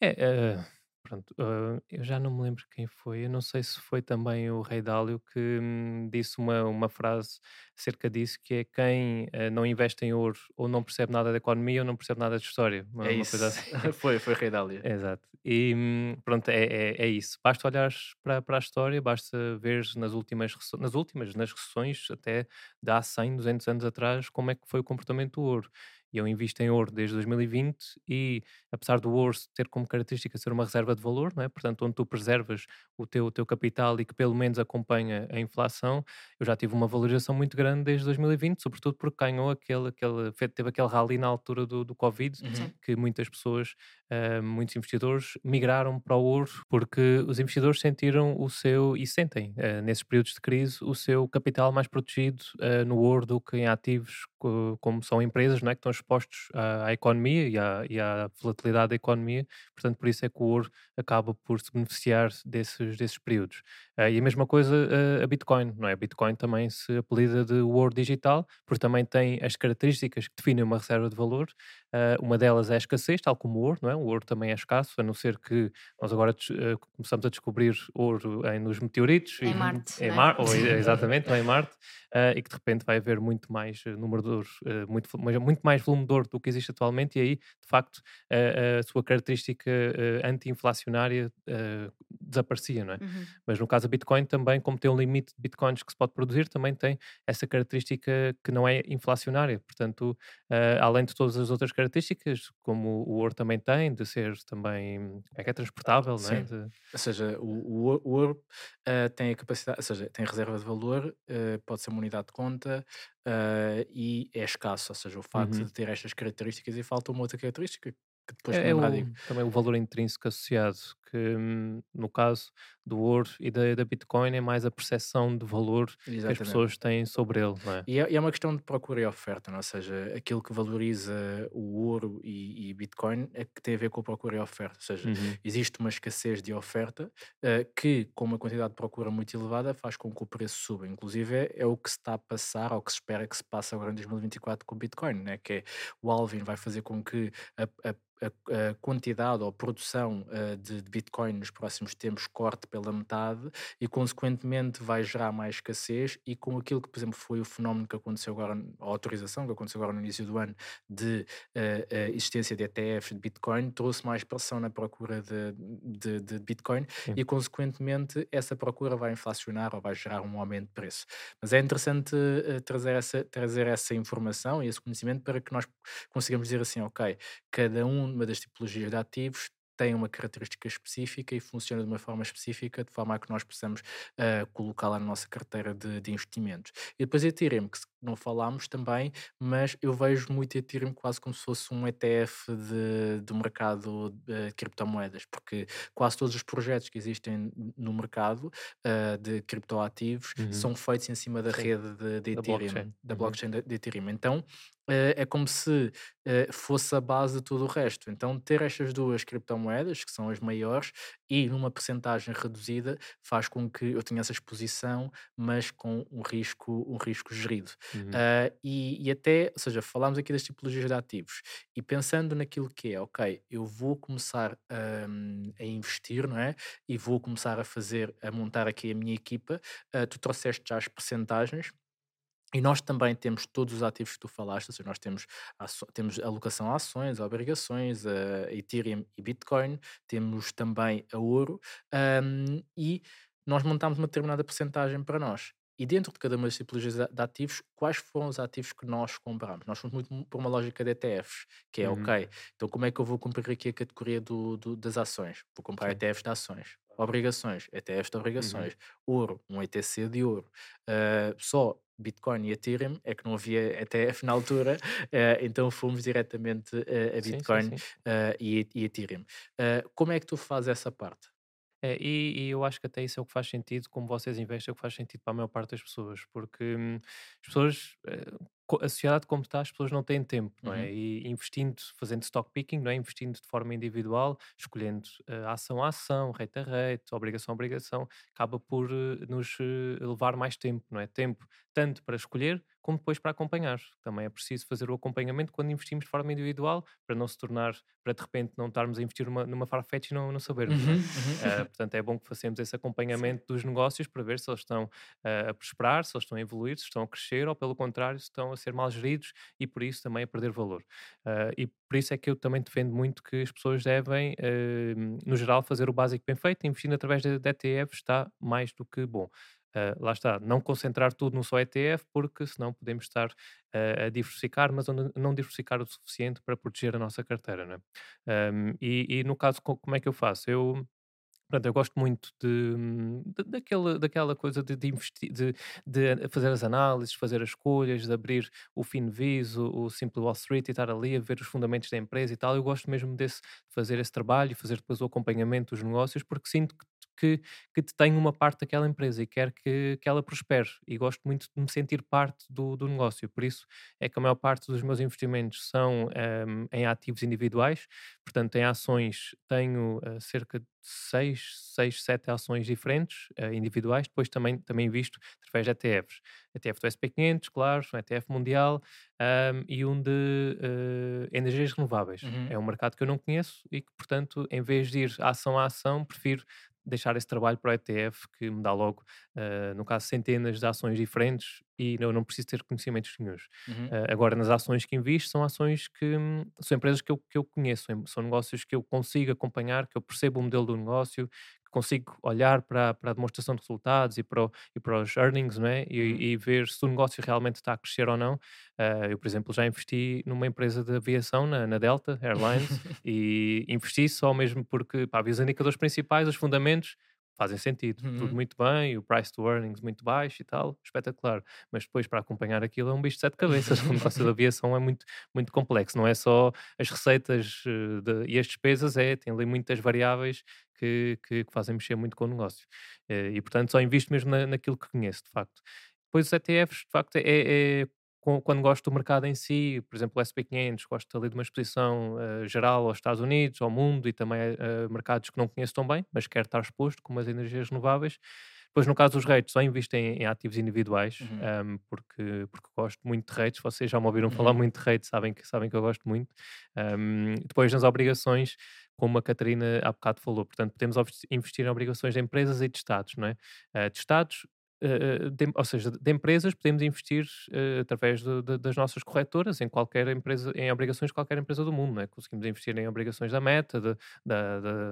É, Pronto, ah, eu já não me lembro quem foi, eu não sei se foi também o Rei Dálio que hum, disse uma, uma frase acerca disso, que é quem ah, não investe em ouro ou não percebe nada da economia ou não percebe nada de história. Uma, É uma coisa isso. assim. Foi, foi Rei Dálio. Exato. E hum, pronto, é, é, é isso. Basta olhares para, para a história, basta ver nas últimas, nas últimas, nas recessões, até de há 100, 200 anos atrás, como é que foi o comportamento do ouro e eu invisto em ouro desde 2020 e apesar do ouro ter como característica ser uma reserva de valor, não é? portanto onde tu preservas o teu, o teu capital e que pelo menos acompanha a inflação, eu já tive uma valorização muito grande desde 2020, sobretudo porque ganhou aquele, aquele teve aquele rally na altura do, do Covid, uhum. que muitas pessoas, uh, muitos investidores migraram para o ouro porque os investidores sentiram o seu, e sentem uh, nesses períodos de crise, o seu capital mais protegido uh, no ouro do que em ativos como são empresas não é, que estão expostos à, à economia e à, e à, volatilidade da economia, portanto, por isso é que o ouro acaba por se beneficiar desses, desses períodos. Uh, e a mesma coisa uh, a Bitcoin, não é? A Bitcoin também se apelida de ouro digital, porque também tem as características que definem uma reserva de valor. Uh, uma delas é a escassez, tal como o ouro, não é? O ouro também é escasso, a não ser que nós agora começamos a descobrir ouro em, nos meteoritos. Em e, Marte. Em é? Mar, ou, exatamente, não em Marte, e que de repente vai haver muito mais número de ouro, muito, muito mais volume de ouro do que existe atualmente, e aí, de facto, a sua característica anti-inflacionária desaparecia, não é? Uhum. Mas no caso a Bitcoin também, como tem um limite de Bitcoins que se pode produzir, também tem essa característica que não é inflacionária. Portanto, uh, além de todas as outras características, como o ouro também tem, de ser também é, que é transportável, não é? De... Ou seja, o, o, o ouro uh, tem a capacidade, ou seja, tem reserva de valor, uh, pode ser uma unidade de conta, Uh, e é escasso, ou seja, o facto uhum. de ter estas características e falta uma outra característica que depois é, é o, também o valor intrínseco associado, que hum, no caso do ouro e da, da Bitcoin é mais a percepção de valor Exatamente. que as pessoas têm sobre ele. Não é? E, é, e é uma questão de procura e oferta, não? É? ou seja, aquilo que valoriza o ouro e, e, Bitcoin é que tem a ver com a procura e oferta, ou seja, uhum. existe uma escassez de oferta uh, que, com uma quantidade de procura muito elevada, faz com que o preço suba. Inclusive, é, é o que se está a passar, ou que se espera que se passe agora em 2024 com o Bitcoin, né? que é o Alvin vai fazer com que a, a a, a quantidade ou produção uh, de, de, Bitcoin nos próximos tempos corte pela metade e, consequentemente, vai gerar mais escassez. E com aquilo que, por exemplo, foi o fenómeno que aconteceu agora, a autorização que aconteceu agora no início do ano de uh, existência de ETFs de Bitcoin, trouxe mais pressão na procura de, de, de Bitcoin Sim. e, consequentemente, essa procura vai inflacionar ou vai gerar um aumento de preço. Mas é interessante uh, trazer, essa, trazer essa informação e esse conhecimento para que nós consigamos dizer assim, ok, cada um uma das tipologias de ativos tem uma característica específica e funciona de uma forma específica, de forma a que nós possamos uh, colocá-la na nossa carteira de, de, investimentos. E depois a Ethereum, que não falámos também, mas eu vejo muito Ethereum quase como se fosse um ETF de, do mercado de criptomoedas, porque quase todos os projetos que existem no mercado uh, de criptoativos Uhum. são feitos em cima da Sim. rede de, de Da Ethereum, blockchain. da Uhum. blockchain de, de Ethereum. Então, eh, é como se eh, fosse a base de tudo o resto. Então, ter estas duas criptomoedas, que são as maiores, e numa percentagem reduzida, faz com que eu tenha essa exposição, mas com um risco, um risco gerido. Ah, e, e até, ou seja, falámos aqui das tipologias de ativos, e pensando naquilo que é, ok, eu vou começar hum, a investir, não é? E vou começar a fazer, a montar aqui a minha equipa, ah, tu trouxeste já as percentagens. E nós também temos todos os ativos que tu falaste, ou seja, nós temos, temos alocação a ações, a obrigações, a Ethereum e Bitcoin, temos também a ouro, hum, e nós montamos uma determinada percentagem para nós. E dentro de cada uma das tipologias de ativos, quais foram os ativos que nós compramos? Nós fomos muito por uma lógica de ETFs, que é, Uhum. ok, então como é que eu vou cumprir aqui a categoria do, do- das ações? Vou comprar Sim. ETFs de ações. Obrigações, ETFs de Uhum. obrigações. Ouro, um ETC de ouro. Uh, só Bitcoin e Ethereum, é que não havia ETF na altura, uh, então fomos diretamente uh, a Sim, sim, Bitcoin sim. uh, e, Ethereum. Como é que tu fazes essa parte? É, e, e eu acho que até isso é o que faz sentido, como vocês investem, é o que faz sentido para a maior parte das pessoas, porque hum, as pessoas, eh, a sociedade como está, as pessoas não têm tempo, não é? Uhum. E investindo, fazendo stock picking, não é? Investindo de forma individual, escolhendo eh, ação a ação, rate a rate, obrigação a obrigação, acaba por eh, nos eh, levar mais tempo, não é? Tempo tanto para escolher como depois para acompanhar. Também é preciso fazer o acompanhamento quando investimos de forma individual, para não se tornar, para de repente não estarmos a investir numa, numa Farfetch e não, não sabermos, é? Uhum, uhum. Uh, portanto, é bom que façamos esse acompanhamento dos negócios para ver se eles estão uh, a prosperar, se eles estão a evoluir, se estão a crescer ou, pelo contrário, se estão a ser mal geridos e por isso também a perder valor. Uh, e por isso é que eu também defendo muito que as pessoas devem, no geral, fazer o básico bem feito, investindo através de, de ETFs está mais do que bom. Uh, lá está, não concentrar tudo num só ETF, porque senão podemos estar uh, a diversificar, mas não, diversificar o suficiente para proteger a nossa carteira. Um, e, e no caso, co- como é que eu faço? Eu eu gosto muito de, de- daquela, daquela coisa de, de investir, de, de fazer as análises, fazer as escolhas, de abrir o FinVis, o, o Simple Wall Street e estar ali a ver os fundamentos da empresa e tal. Eu gosto mesmo desse, de fazer esse trabalho e fazer depois o acompanhamento dos negócios, porque sinto que, que, que te tenho uma parte daquela empresa e quero que, que ela prospere e gosto muito de me sentir parte do, do negócio. Por isso é que a maior parte dos meus investimentos são ehm, em ativos individuais, portanto, em ações tenho eh, cerca de 6, 6, 7 ações diferentes, eh, individuais, depois também, também visto através de ETFs. ETF do SP500, claro, um ETF mundial ahm, e um de eh, energias renováveis. Uhum. É um mercado que eu não conheço e que, portanto, em vez de ir ação a ação, prefiro deixar esse trabalho para o ETF que me dá logo, eh, no caso, centenas de ações diferentes e eu não preciso ter conhecimentos nenhums. Uhum. Uh, agora, nas ações que invisto, são ações que hum, são empresas que eu, que eu conheço, são negócios que eu consigo acompanhar, que eu percebo o modelo do negócio, consigo olhar para, para a demonstração de resultados e para, o- e para os earnings, não é? E, Uhum. e ver se o negócio realmente está a crescer ou não. Uh, eu, por exemplo, já investi numa empresa de aviação, na, na Delta Airlines, e investi só mesmo porque pá, vi os indicadores principais, os fundamentos. Fazem sentido, tudo Uhum. muito bem, o price to earnings muito baixo e tal, espetacular mas depois para acompanhar aquilo é um bicho de sete cabeças. O negócio da aviação é muito, muito complexo, não é só as receitas eh, de- e as despesas, é, tem ali muitas variáveis que, que, que fazem mexer muito com o negócio. Eh, E portanto só invisto mesmo na, naquilo que conheço, de facto. Depois os ETFs, de facto, é, é quando gosto do mercado em si, por exemplo, o SP500, gosto ali de uma exposição eh, geral aos Estados Unidos, ao mundo e também a mercados que não conheço tão bem, mas quero estar exposto, como as energias renováveis. Depois, no caso dos rates, só invisto em, em ativos individuais, Uhum. um, porque, porque gosto muito de rates. Vocês já me ouviram falar Uhum. muito de rates, sabem que, sabem que eu gosto muito. Um, depois, nas obrigações, como a Catarina há bocado falou, portanto, podemos investir em obrigações de empresas e de Estados, não é? Uh, de Estados, uh, de- ou seja, de empresas, podemos investir uh, através de- de- das nossas corretoras em qualquer empresa, em obrigações de qualquer empresa do mundo, não é? Conseguimos investir em obrigações da Meta, da,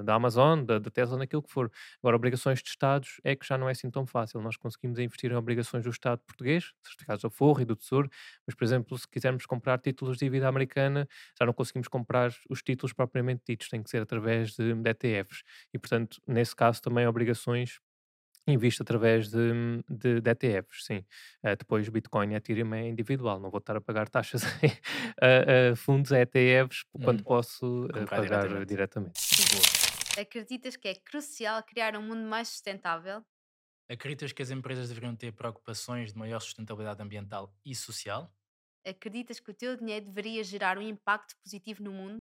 da, Amazon, da, da Tesla, naquilo que for. Agora, obrigações de Estados é que já não é assim tão fácil. Nós conseguimos investir em obrigações do Estado português, certificados da Forro e do Tesouro, mas, por exemplo, se quisermos comprar títulos de dívida americana, já não conseguimos comprar os títulos propriamente ditos, tem que ser através de, de ETFs. E, portanto, nesse caso, também obrigações Invisto através de, de, de ETFs, sim. Uh, depois Bitcoin e Ethereum é individual, não vou estar a pagar taxas a, a fundos a ETFs quando Hum, posso uh, comprar pagar diretamente. diretamente. Acreditas que é crucial criar um mundo mais sustentável? Acreditas que as empresas deveriam ter preocupações de maior sustentabilidade ambiental e social? Acreditas que o teu dinheiro deveria gerar um impacto positivo no mundo?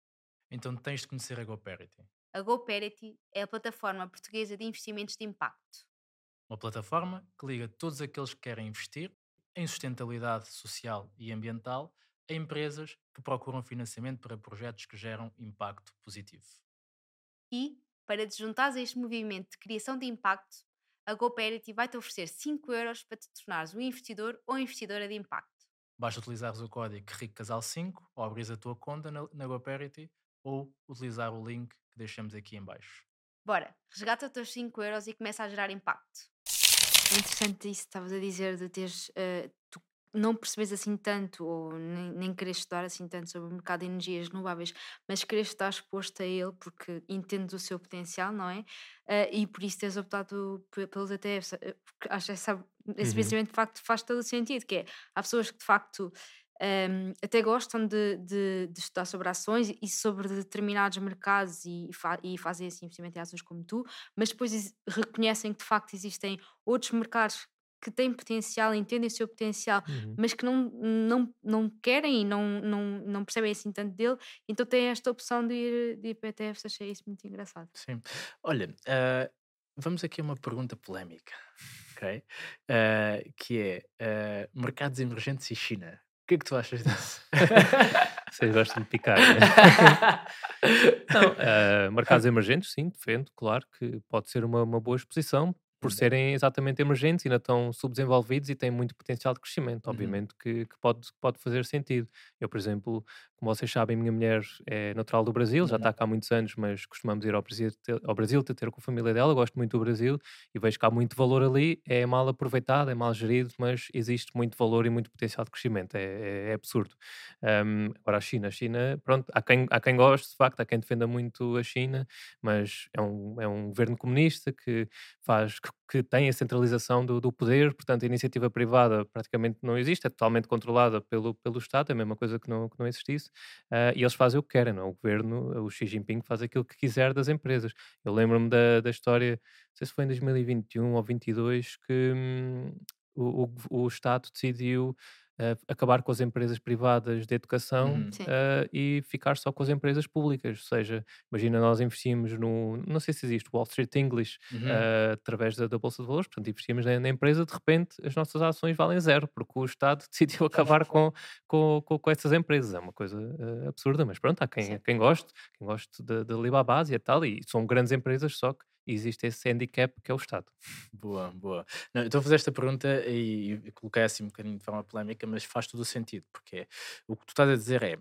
Então tens de conhecer a GoParity, A GoParity é a plataforma portuguesa de investimentos de impacto. Uma plataforma que liga todos aqueles que querem investir em sustentabilidade social e ambiental a empresas que procuram financiamento para projetos que geram impacto positivo. E, para te juntares a este movimento de criação de impacto, a GoParity vai-te oferecer 5 euros para te tornares um investidor ou investidora de impacto. Basta utilizares o código RICCASAL5 ou abrir a tua conta na, na GoParity ou utilizar o link que deixamos aqui em baixo. Bora, resgata os teus 5 euros e começa a gerar impacto. É interessante isso que estavas a dizer de teres. eh, tu não percebes assim tanto, ou nem, nem queres estudar assim tanto sobre o mercado de energias renováveis, mas queres estar exposto a ele porque entendes o seu potencial, não é? Eh, e por isso teres optado pe- pelos ETFs. acho que essa- esse Uhum. pensamento de facto faz todo o sentido, que é, há pessoas que de facto um, até gostam de, de- de estudar sobre ações e sobre determinados mercados e, fa- e fazem esse investimento em ações como tu, mas depois reconhecem que de facto existem outros mercados que têm potencial, entendem o seu potencial, Uhum. mas que não, não, não querem e não, não, não percebem assim tanto dele, então têm esta opção de ir, de ir para ETFs, achei isso muito engraçado. Sim. Olha, ah, vamos aqui a uma pergunta polémica, ok? Ah, que é ah, mercados emergentes e China. O que é que tu achas disso? Vocês gostam de picar, né? Não, eh, mercados emergentes, sim, defendo, claro que pode ser uma, uma boa exposição, por Uhum. serem exatamente emergentes, ainda estão subdesenvolvidos e têm muito potencial de crescimento, Uhum. obviamente que, que pode, pode fazer sentido. Eu, por exemplo, como vocês sabem, minha mulher é natural do Brasil, já Uhum. está cá há muitos anos, mas costumamos ir ao Brasil, ter, ao Brasil ter, ter com a família dela, gosto muito do Brasil e vejo que há muito valor ali, é mal aproveitado, é mal gerido, mas existe muito valor e muito potencial de crescimento, é, é- é absurdo. Um, agora a China, a China, pronto, há quem, há quem goste, de facto, há quem defenda muito a China, mas é um, é um governo comunista que faz, que, que tem a centralização do, do poder, portanto a iniciativa privada praticamente não existe, é totalmente controlada pelo, pelo Estado, é a mesma coisa que não, que não existisse, ah, e eles fazem o que querem, não é? O governo, o Xi Jinping faz aquilo que quiser das empresas. Eu lembro-me da, da história, não sei se foi em 2021 ou 2022, que hum, o, o, o Estado decidiu ah, acabar com as empresas privadas de educação Uhum. Ah, e ficar só com as empresas públicas. Ou seja, imagina nós investimos no, não sei se existe, Wall Street English, Uhum. ah, através da, da Bolsa de Valores, portanto investimos na, na empresa, de repente as nossas ações valem zero, porque o Estado decidiu acabar com, com, com, com essas empresas. É uma coisa ah, absurda, mas pronto, há quem, Sim. quem goste, quem goste de, de Alibaba e tal, e são grandes empresas, só que existe esse handicap que é o Estado. Boa, boa. Não, então, fazer esta pergunta e, e coloquei assim um bocadinho de forma polémica, mas faz todo o sentido, porque é, o que tu estás a dizer é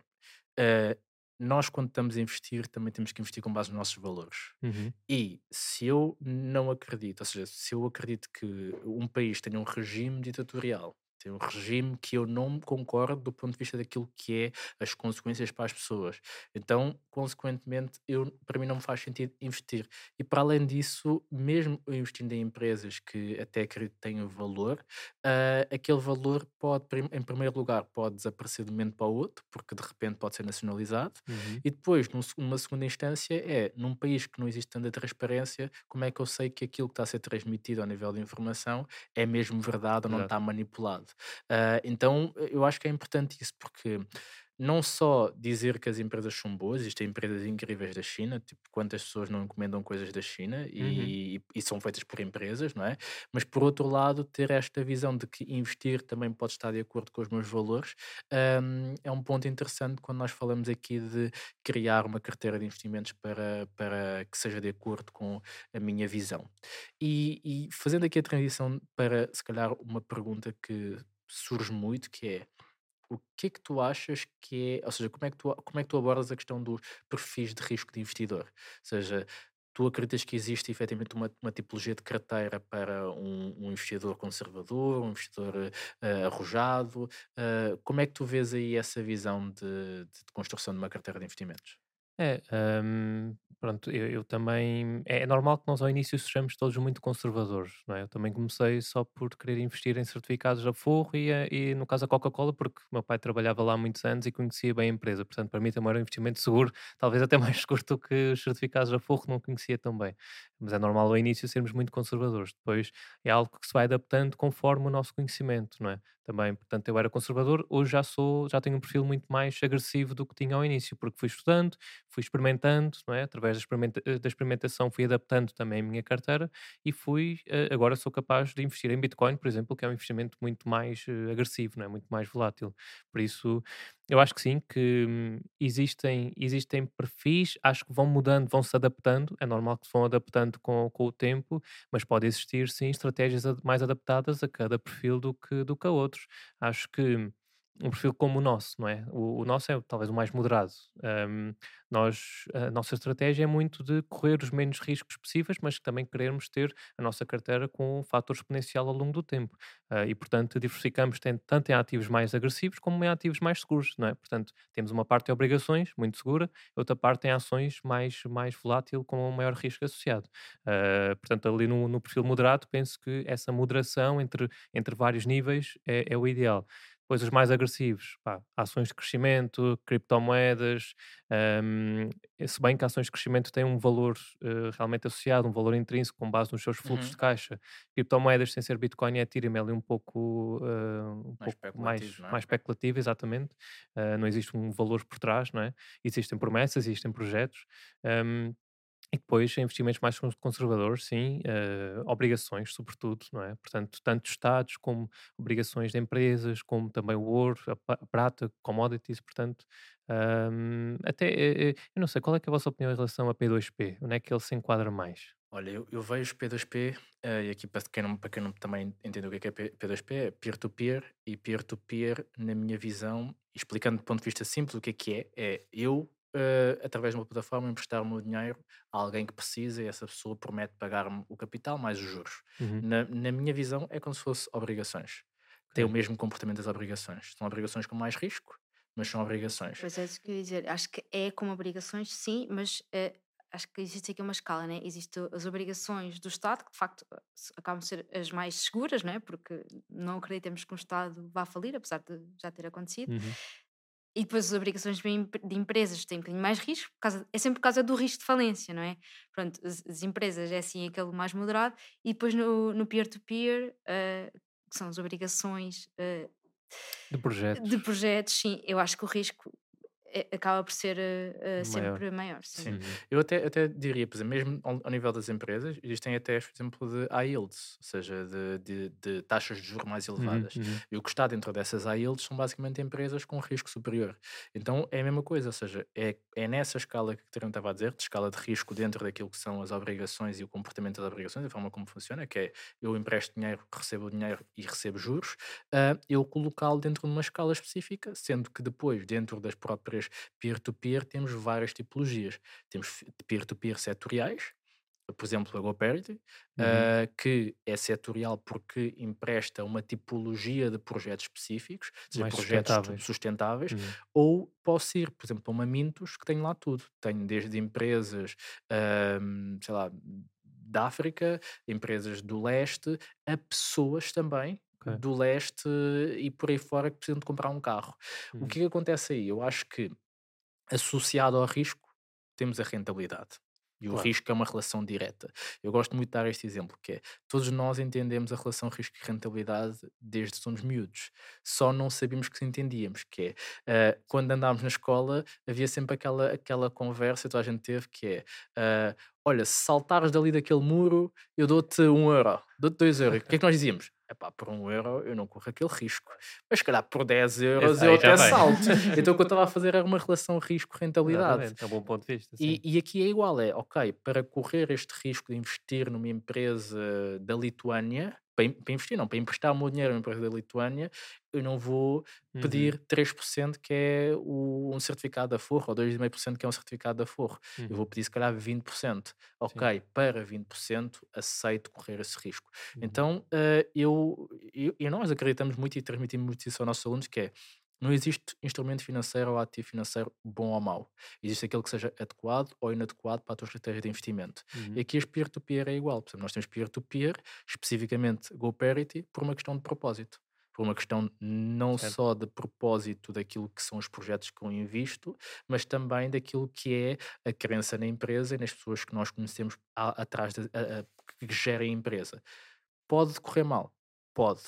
eh, nós, quando estamos a investir, também temos que investir com base nos nossos valores. Uhum. E se eu não acredito, ou seja, se eu acredito que um país tenha um regime ditatorial, tem um regime que eu não concordo do ponto de vista daquilo que é as consequências para as pessoas. Então, consequentemente, eu, para mim não me faz sentido investir. E para além disso, mesmo investindo em empresas que até acredito que tenham valor, ah, aquele valor pode, em primeiro lugar, pode desaparecer de um momento para o outro, porque de repente pode ser nacionalizado. Uhum. E depois, numa segunda instância, é num país que não existe tanta transparência, como é que eu sei que aquilo que está a ser transmitido ao nível de informação é mesmo verdade ou não Exato. está manipulado? Então, eu acho que é importante isso, porque não só dizer que as empresas são boas, existem empresas incríveis da China, tipo, quantas pessoas não encomendam coisas da China e, e são feitas por empresas, não é? Mas por outro lado, ter esta visão de que investir também pode estar de acordo com os meus valores hum, é um ponto interessante quando nós falamos aqui de criar uma carteira de investimentos para, para que seja de acordo com a minha visão. E, e fazendo aqui a transição para, se calhar, uma pergunta que surge muito, que é o que é que tu achas que é, ou seja, como é que tu, como é que tu abordas a questão dos perfis de risco de investidor? Ou seja, tu acreditas que existe efetivamente uma, uma tipologia de carteira para um, um investidor conservador, um investidor eh, arrojado? Eh, como é que tu vês aí essa visão de, de construção de uma carteira de investimentos? É, hum, pronto, eu, eu também. É, é normal que nós ao início sejamos todos muito conservadores, não é? Eu também comecei só por querer investir em certificados a forro e, a- e no caso a Coca-Cola, porque meu pai trabalhava lá há muitos anos e conhecia bem a empresa. Portanto, para mim também era um investimento seguro, talvez até mais seguro do que os certificados a forro, não conhecia tão bem. Mas é normal ao início sermos muito conservadores. Depois é algo que se vai adaptando conforme o nosso conhecimento, não é? Também, portanto, eu era conservador, hoje já sou, já tenho um perfil muito mais agressivo do que tinha ao início, porque fui estudando, fui experimentando, não é? Através da, experimenta- eh, da experimentação fui adaptando também a minha carteira e fui, eh, agora sou capaz de investir em Bitcoin, por exemplo, que é um investimento muito mais eh, agressivo, não é? Muito mais volátil. Por isso, eu acho que sim, que hum, existem, existem perfis, acho que vão mudando, vão se adaptando, é normal que se vão adaptando com, com o tempo, mas pode existir sim estratégias mais adaptadas a cada perfil do que, do que a outros. Acho que um perfil como o nosso, não é? O, o nosso é talvez o mais moderado. Hum, nós, a nossa estratégia é muito de correr os menos riscos possíveis, mas também queremos ter a nossa carteira com um fator exponencial ao longo do tempo. Ah, e, portanto, diversificamos tanto em ativos mais agressivos como em ativos mais seguros, não é? Portanto, temos uma parte em obrigações, muito segura, outra parte em ações mais, mais volátil, com um maior risco associado. Ah, portanto, ali no, no perfil moderado, penso que essa moderação entre, entre vários níveis é, é o ideal. Depois, os mais agressivos, pá, ações de crescimento, criptomoedas, hum, se bem que ações de crescimento têm um valor eh, realmente associado, um valor intrínseco com base nos seus fluxos Uhum. de caixa, criptomoedas sem ser Bitcoin e Ethereum é um pouco, eh, um Mais pouco mais, é? mais especulativo, exatamente. Eh, não existe um valor por trás, não é? Existem promessas, existem projetos. hum, e depois investimentos mais cons- conservadores, sim, eh, obrigações, sobretudo, não é? Portanto, tanto Estados como obrigações de empresas, como também o ouro, a, prata, commodities, portanto, ahm, até, eh, eh, eu não sei, qual é, é a vossa opinião em relação a P2P? Onde é que ele se enquadra mais? Olha, eu, eu vejo P2P, eh, e aqui para quem, não, para quem não também entende o que é, que é P- P2P, é peer-to-peer, e peer-to-peer, na minha visão, explicando do ponto de vista simples o que é que é, é eu, eh, através de uma plataforma, emprestar o meu dinheiro a alguém que precisa e essa pessoa promete pagar-me o capital mais os juros. Uhum, Na, na minha visão, é como se fosse obrigações. Tem o mesmo comportamento das obrigações. São obrigações com mais risco, mas são obrigações. Pois é, isso que eu ia dizer. Acho que é como obrigações, sim, mas eh, acho que existe aqui uma escala, né? Existem as obrigações do Estado, que de facto eh, acabam de ser as mais seguras, né? Porque não acreditamos que um Estado vá falir, apesar de já ter acontecido. Uhum, E depois as obrigações de em- de empresas têm um bocadinho mais risco, por causa- é sempre por causa do risco de falência, não é? Pronto, as, as empresas é assim aquele mais moderado, e depois no peer-to-peer, eh, que são as obrigações eh, De projetos, de projetos, sim, eu acho que o risco acaba por ser eh, eh, maior. sempre maior, sim. Sim. Uhum, Eu até, até diria, por exemplo, mesmo ao, ao nível das empresas, existem até, por exemplo, de high yields, ou seja, de, de, de taxas de juros mais uhum, elevadas. uhum, E o que está dentro dessas high yields são basicamente empresas com risco superior. Então é a mesma coisa, ou seja, é, é nessa escala que o Terão estava a dizer, de escala de risco dentro daquilo que são as obrigações e o comportamento das obrigações, a forma como funciona, que é eu empresto dinheiro, recebo dinheiro e recebo juros, ah, eu colocá-lo dentro de uma escala específica, sendo que depois, dentro das próprias peer-to-peer, temos várias tipologias. Temos peer-to-peer setoriais, por exemplo, a GoParity, uhum, ah, que é setorial porque empresta uma tipologia de projetos específicos, seja, projetos sustentáveis. sustentáveis, Uhum, ou posso ir, por exemplo, a uma Mintos que tenho lá tudo. Tenho desde empresas, ahm, sei lá, da África, empresas do leste, a pessoas também ok, do leste e por aí fora que precisam de comprar um carro. O uhum, que é que acontece aí? Eu acho que associado ao risco temos a rentabilidade. E o claro. risco é uma relação direta. Eu gosto muito de dar este exemplo, que é todos nós entendemos a relação risco e rentabilidade desde que somos miúdos. Só não sabíamos que entendíamos, que é ah, quando andámos na escola havia sempre aquela, aquela conversa que toda a gente teve que é ah, olha, se saltares dali daquele muro, eu dou-te um euro, dou-te dois euros. O que é que nós dizíamos? Epá, por um euro eu não corro aquele risco. Mas se calhar por 10 euros eu até salto. Então o que eu estava a fazer era uma relação risco-rentabilidade. É um bom ponto de vista, E, e aqui é igual, é ok, para correr este risco de investir numa empresa da Lituânia, para, para investir não, para emprestar o meu dinheiro numa empresa da Lituânia, eu não vou Uhum, pedir 3% que é o, um certificado da Forro, ou 2,5% que é um certificado da Forro. Eu uhum, vou pedir se calhar 20%. sim, Ok, para 20% aceito correr esse risco. uhum, Então, eh, eu, eu, e nós acreditamos muito e transmitimos muito isso aos nossos alunos, que é não existe instrumento financeiro ou ativo financeiro bom ou mau. Existe aquele que seja adequado ou inadequado para a tua estratégia de investimento. Uhum. E aqui as peer-to-peer é igual. Por exemplo, nós temos peer-to-peer, especificamente GoParity, por uma questão de propósito. Por uma questão não Certo. só de propósito daquilo que são os projetos que eu invisto, mas também daquilo que é a crença na empresa e nas pessoas que nós conhecemos atrás de, a- a- que gerem a empresa. Pode correr mal, pode,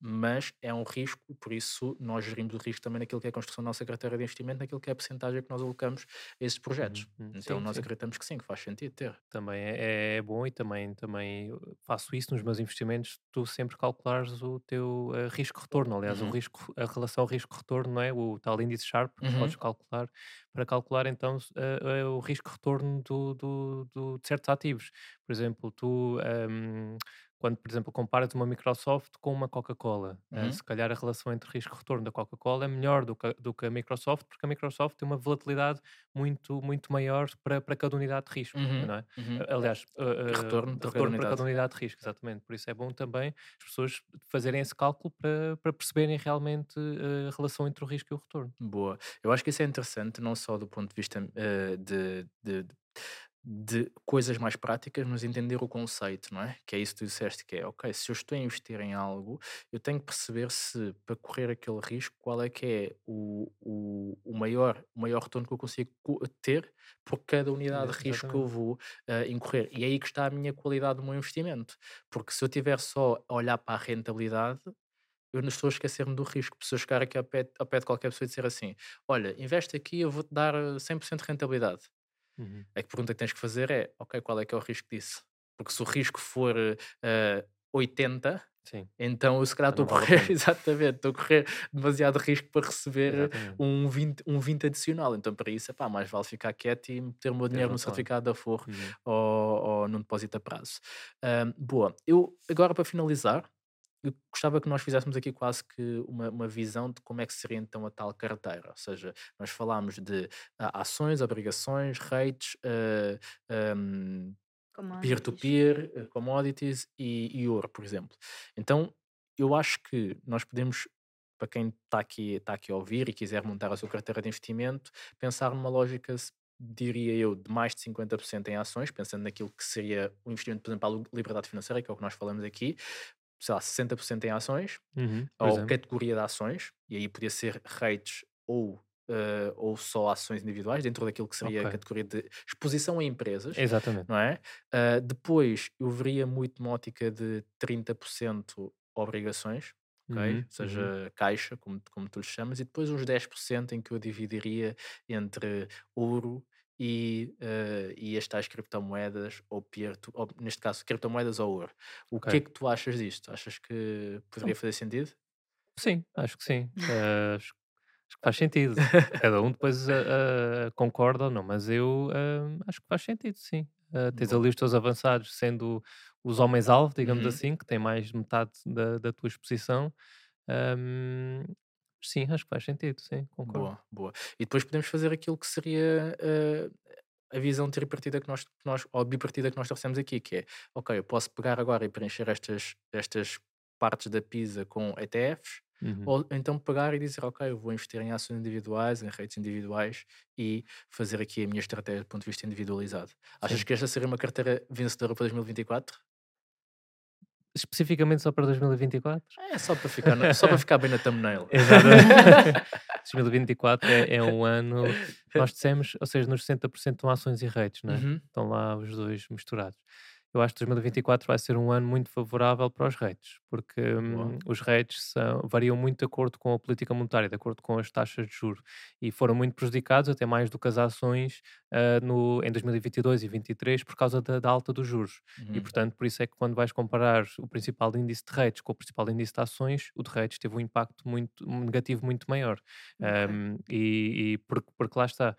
mas é um risco, por isso nós gerimos o risco também naquilo que é a construção da nossa carteira de investimento, naquilo que é a porcentagem que nós alocamos a esses projetos. Uhum, uhum. Então Sim, nós sim. acreditamos que sim, que faz sentido ter. Também é, é bom e também, também eu faço isso nos meus investimentos, tu sempre calculares o teu eh, risco-retorno. Aliás, o Uhum. risco, a relação risco-retorno, não é? O tal índice Sharp, que Uhum. podes calcular, para calcular então eh, eh, o risco-retorno do, do, do- de certos ativos. Por exemplo, tu, ehm, quando, por exemplo, comparas uma Microsoft com uma Coca-Cola, eh, Uhum. se calhar a relação entre risco-retorno da Coca-Cola é melhor do que, a- do que a Microsoft, porque a Microsoft tem uma volatilidade muito, muito maior para, para cada unidade de risco, Uhum. não é? Uhum. Aliás, uh, uh, retorno de por cada retorno para cada unidade. de risco, exatamente. Por isso é bom também as pessoas fazerem esse cálculo para, para perceberem realmente uh, a relação entre o risco e o retorno. Boa. Eu acho que isso é interessante, não só do ponto de vista eh, de, de, de coisas mais práticas, mas entender o conceito, não é? Que é isso que tu disseste, que é, ok, se eu estou a investir em algo, eu tenho que perceber se, para correr aquele risco, qual é que é o, o, o maior, o maior retorno que eu consigo co- ter por cada unidade de risco que eu vou eh, incorrer. E é aí que está a minha qualidade do meu investimento. Porque se eu tiver só a olhar para a rentabilidade, eu não estou a esquecer-me do risco. Se eu chegar aqui ao pé, ao pé de qualquer pessoa e dizer assim: Olha, investe aqui, eu vou-te dar eh, 100% de rentabilidade. Uhum. A pergunta que tens que fazer é: Ok, qual é que é o risco disso? Porque se o risco for eh, 80, Sim, então eu se calhar estou a correr, exatamente, estou a correr demasiado risco para receber exatamente. um 20, um 20 adicional. Então, para isso, epá, mais vale ficar quieto e meter o meu dinheiro no certificado da Forro Uhum. ou, ou num depósito a prazo. Boa, eu agora para finalizar, eu gostava que nós fizéssemos aqui quase que uma, uma visão de como é que seria então a tal carteira. Ou seja, nós falámos de ah, ações, obrigações, rates, ah, ahm, Commodities. peer-to-peer, eh, commodities e, e ouro, por exemplo. Então, eu acho que nós podemos, para quem está aqui, tá aqui a ouvir e quiser montar a sua carteira de investimento, pensar numa lógica, diria eu, de mais de 50% em ações, pensando naquilo que seria o investimento, por exemplo, à liberdade financeira, que é o que nós falamos aqui, sei lá, 60% em ações, Uhum, ou categoria de ações, e aí podia ser rates ou, eh, ou só ações individuais, dentro daquilo que seria a Ok. categoria de exposição a empresas Exatamente. não é? Ah, depois eu veria muito uma ótica de 30% obrigações, ok? Uhum, Ou seja, uhum. caixa, como, como tu lhe chamas, e depois uns 10% em que eu dividiria entre ouro e, ah, e as tais criptomoedas, ou, peer to, ou neste caso, criptomoedas ou ouro. O que é que tu achas disto? Achas que poderia fazer sentido? Sim, acho que sim. Eh, acho, que faz sentido. Cada um depois eh, concorda ou não, mas eu acho que faz sentido, sim. Tens Boa. ali os teus avançados sendo os homens-alvo, digamos Uhum. assim, que têm mais de metade da, da tua exposição. Ahm, sim, acho que faz sentido, sim, concordo. Boa, boa. E depois podemos fazer aquilo que seria eh, a visão tripartida que nós, que nós, ou bipartida que nós trouxemos aqui, que é, ok, eu posso pegar agora e preencher estas, estas partes da PISA com ETFs, Uhum. ou então pegar e dizer, ok, eu vou investir em ações individuais, em redes individuais e fazer aqui a minha estratégia do ponto de vista individualizado. Achas Sim. que esta seria uma carteira vencedora para 2024? Especificamente só para 2024? É só para ficar, na- só para ficar bem na thumbnail. Exatamente. 2024 é, é um ano. Nós dissemos, ou seja, nos 60% são ações e rates, não é? Uhum. Estão lá os dois misturados. Eu acho que 2024 vai ser um ano muito favorável para os rates, porque hum, os rates variam muito de acordo com a política monetária, de acordo com as taxas de juros, e foram muito prejudicados, até mais do que as ações, ah, no, em 2022 e 2023, por causa da, da alta dos juros. E, Uhum. portanto, por isso é que quando vais comparar o principal índice de rates com o principal índice de ações, o de rates teve um impacto muito um negativo muito maior. Ok. Um, e e porque, porque lá está,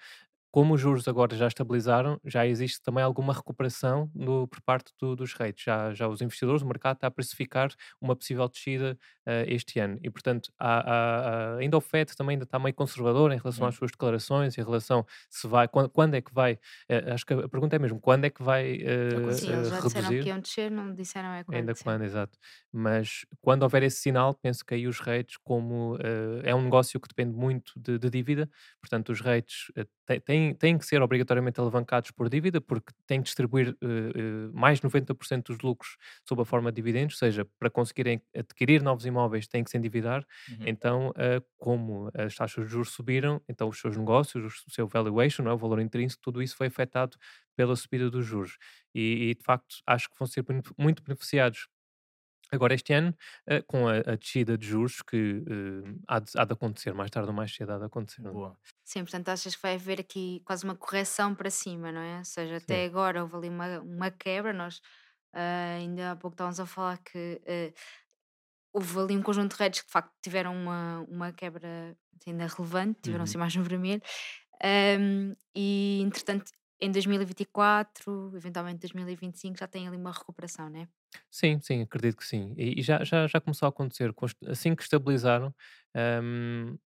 como os juros agora já estabilizaram, já existe também alguma recuperação no, por parte do- dos rates. Já, já os investidores, o mercado está a precificar uma possível descida uh, este ano. E, portanto, há, há, ainda o FED também ainda está meio conservador em relação Uhum. às suas declarações, em relação se vai, quando, quando é que vai, uh, acho que a pergunta é mesmo, quando é que vai uh, Sim, eles já disseram reduzir? que iam descer, não disseram é quando. Ainda quando, exato. Mas quando houver esse sinal, penso que aí os rates, como é um negócio que depende muito de, de dívida, portanto, os rates têm, têm, têm que ser obrigatoriamente alavancados por dívida, porque têm que distribuir uh, mais de 90% dos lucros sob a forma de dividendos, ou seja, para conseguirem adquirir novos imóveis têm que se endividar. Uhum. Então, como as taxas de juros subiram, então os seus negócios, o seu valuation, não é? o valor intrínseco, tudo isso foi afetado pela subida dos juros. E, e, de facto, acho que vão ser muito beneficiados Agora, este ano, uh, com a, a, descida de juros, que uh, há, de, há, de, acontecer, mais tarde ou mais cedo há de acontecer. é? Boa. Sim, portanto, achas que vai haver aqui quase uma correção para cima, não é? Ou seja, Sim. até agora houve ali uma, uma quebra, nós uh, ainda há pouco estávamos a falar que houve ali um conjunto de redes que de facto tiveram uma, uma quebra ainda relevante, tiveram Uhum. assim mais no vermelho, um, e entretanto em 2024, eventualmente 2025, já tem ali uma recuperação, não é? Sim, sim, acredito que sim. E, e já, já, já começou a acontecer. Assim que estabilizaram,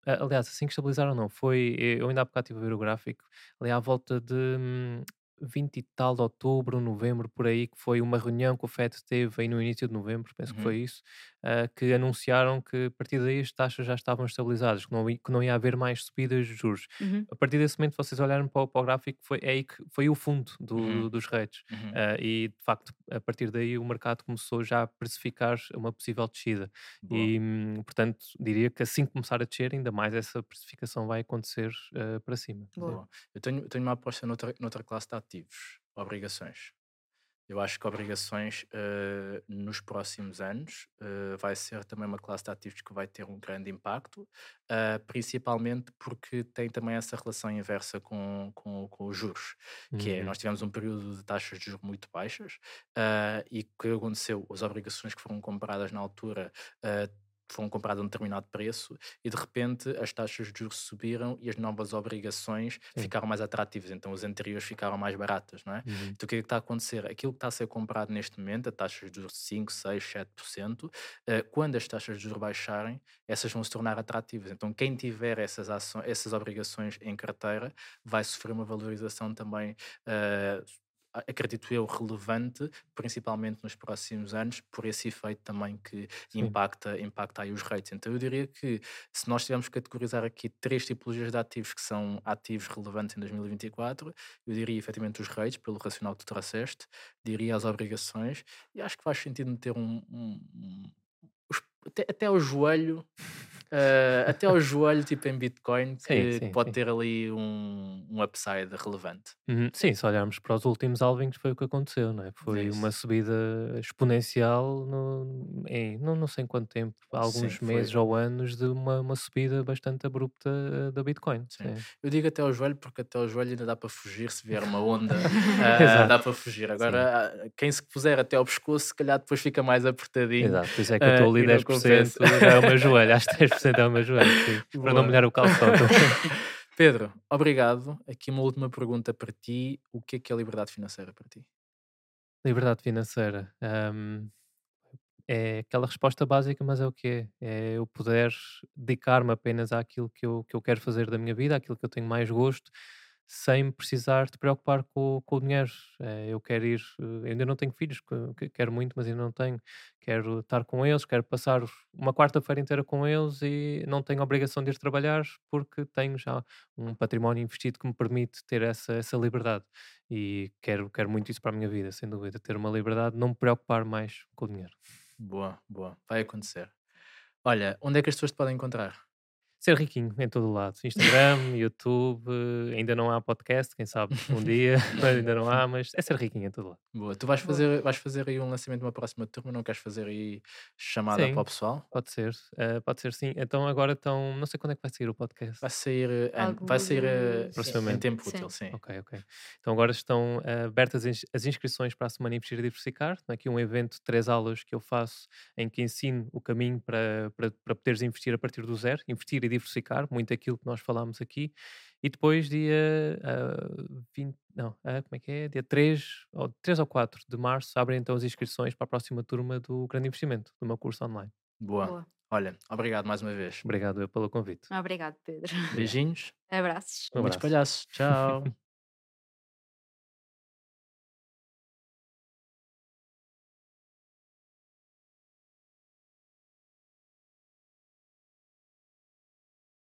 a- aliás, assim que estabilizaram, não, foi. Eu ainda há bocado estive a ver o gráfico, ali à volta de hum, 20 e tal de outubro, novembro, por aí, que foi uma reunião que o FED teve aí no início de novembro, penso que Uhum. foi isso, ah, que anunciaram que a partir daí as taxas já estavam estabilizadas, que não, que não ia haver mais subidas de juros. Uhum. A partir desse momento, vocês olharam para, o- para o gráfico, foi é aí que foi o fundo do- Uhum. dos rates. Uhum. Uh, e de facto, a partir daí o mercado começou já a precificar uma possível descida. Boa. E, hum, portanto, diria que assim que começar a descer, ainda mais essa precificação vai acontecer uh, para cima. Boa. Boa. Eu tenho, tenho uma aposta noutra, noutra classe de ativos, obrigações. Eu acho que obrigações eh, nos próximos anos eh, vai ser também uma classe de ativos que vai ter um grande impacto, eh, principalmente porque tem também essa relação inversa com, com, com os juros, que é, Uhum. nós tivemos um período de taxas de juros muito baixas e o que aconteceu? As obrigações que foram compradas na altura foram compradas a um determinado preço e de repente as taxas de juros subiram e as novas obrigações ficaram mais atrativas, então as anteriores ficaram mais baratas, não é? Uhum. Então o que é que está a acontecer? Aquilo que está a ser comprado neste momento, a taxas de juros de 5, 6, 7%, eh, quando as taxas de juros baixarem, essas vão se tornar atrativas. Então quem tiver essas, ações, essas obrigações em carteira vai sofrer uma valorização também eh, acredito eu, relevante, principalmente nos próximos anos, por esse efeito também que Sim. impacta, impacta aí os rates. Então eu diria que se nós tivermos que categorizar aqui três tipologias de ativos que são ativos relevantes em 2024, eu diria efetivamente os rates, pelo racional que tu trouxeste, diria as obrigações, e acho que faz sentido meter um, um- até, até ao joelho, eh, até ao joelho, tipo em Bitcoin, que, Sim, sim, pode sim. ter ali um, um upside relevante. Uhum. Sim, se olharmos para os últimos halvings foi o que aconteceu, não é? Foi isso. uma subida exponencial no, em não, não sei em quanto tempo, alguns foi. meses ou anos de uma, uma subida bastante abrupta uh, da Bitcoin. Eu digo até ao joelho porque até ao joelho ainda dá para fugir se vier uma onda, Exato. dá para fugir. Agora, quem se puser até ao pescoço, se calhar depois fica mais apertadinho. Exato, por isso é que eu estou ali e não 10% compensa. é o meu joelho, acho que 10% é o meu joelho, sim, para não molhar o calção. Pedro, obrigado. Aqui uma última pergunta para ti. O que é que é liberdade financeira para ti? Liberdade financeira. hum, é aquela resposta básica, mas é o que é. É eu poder dedicar-me apenas àquilo que eu, que eu quero fazer da minha vida, àquilo que eu tenho mais gosto, sem precisar de preocupar com, com o dinheiro. É, eu quero ir, eh, ainda não tenho filhos, que- que quero muito, mas ainda não tenho. Quero estar com eles, quero passar uma quarta-feira inteira com eles e não tenho obrigação de ir trabalhar porque tenho já um património investido que me permite ter essa, essa liberdade. E quero, quero muito isso para a minha vida, sem dúvida. Ter uma liberdade, não me preocupar mais com o dinheiro. Boa, boa. Vai acontecer. Olha, onde é que as pessoas te podem encontrar? Ser riquinho em todo o lado. Instagram, YouTube, ainda não há podcast, quem sabe um dia, mas ainda não há, mas é ser riquinho em todo lado. Boa. Tu vais fazer, vais fazer aí um lançamento de uma próxima turma, não queres fazer aí chamada Sim. para o pessoal? Pode ser, eh, pode ser sim. Então agora estão, não sei quando é que vai sair o podcast. Vai sair, Algo vai sair eh, de- em Proximamente. tempo Sim. útil, sim. Ok, ok. Então agora estão abertas as ins- as inscrições para a Semana Investir e Diversificar. Tem aqui um evento de três aulas que eu faço em que ensino o caminho para, para, para poderes investir a partir do zero, investir e diversificar, muito aquilo que nós falámos aqui. E depois, dia ah, 20, não, ah, como é que é? Dia 3 ou, 3 ou 4 de março, abrem então as inscrições para a próxima turma do Grande Investimento, do meu curso online. Boa. Boa. Olha, obrigado mais uma vez. Obrigado eu pelo convite. Obrigado, Pedro. Beijinhos Abraços. Um muitos abraço. palhaços. Tchau.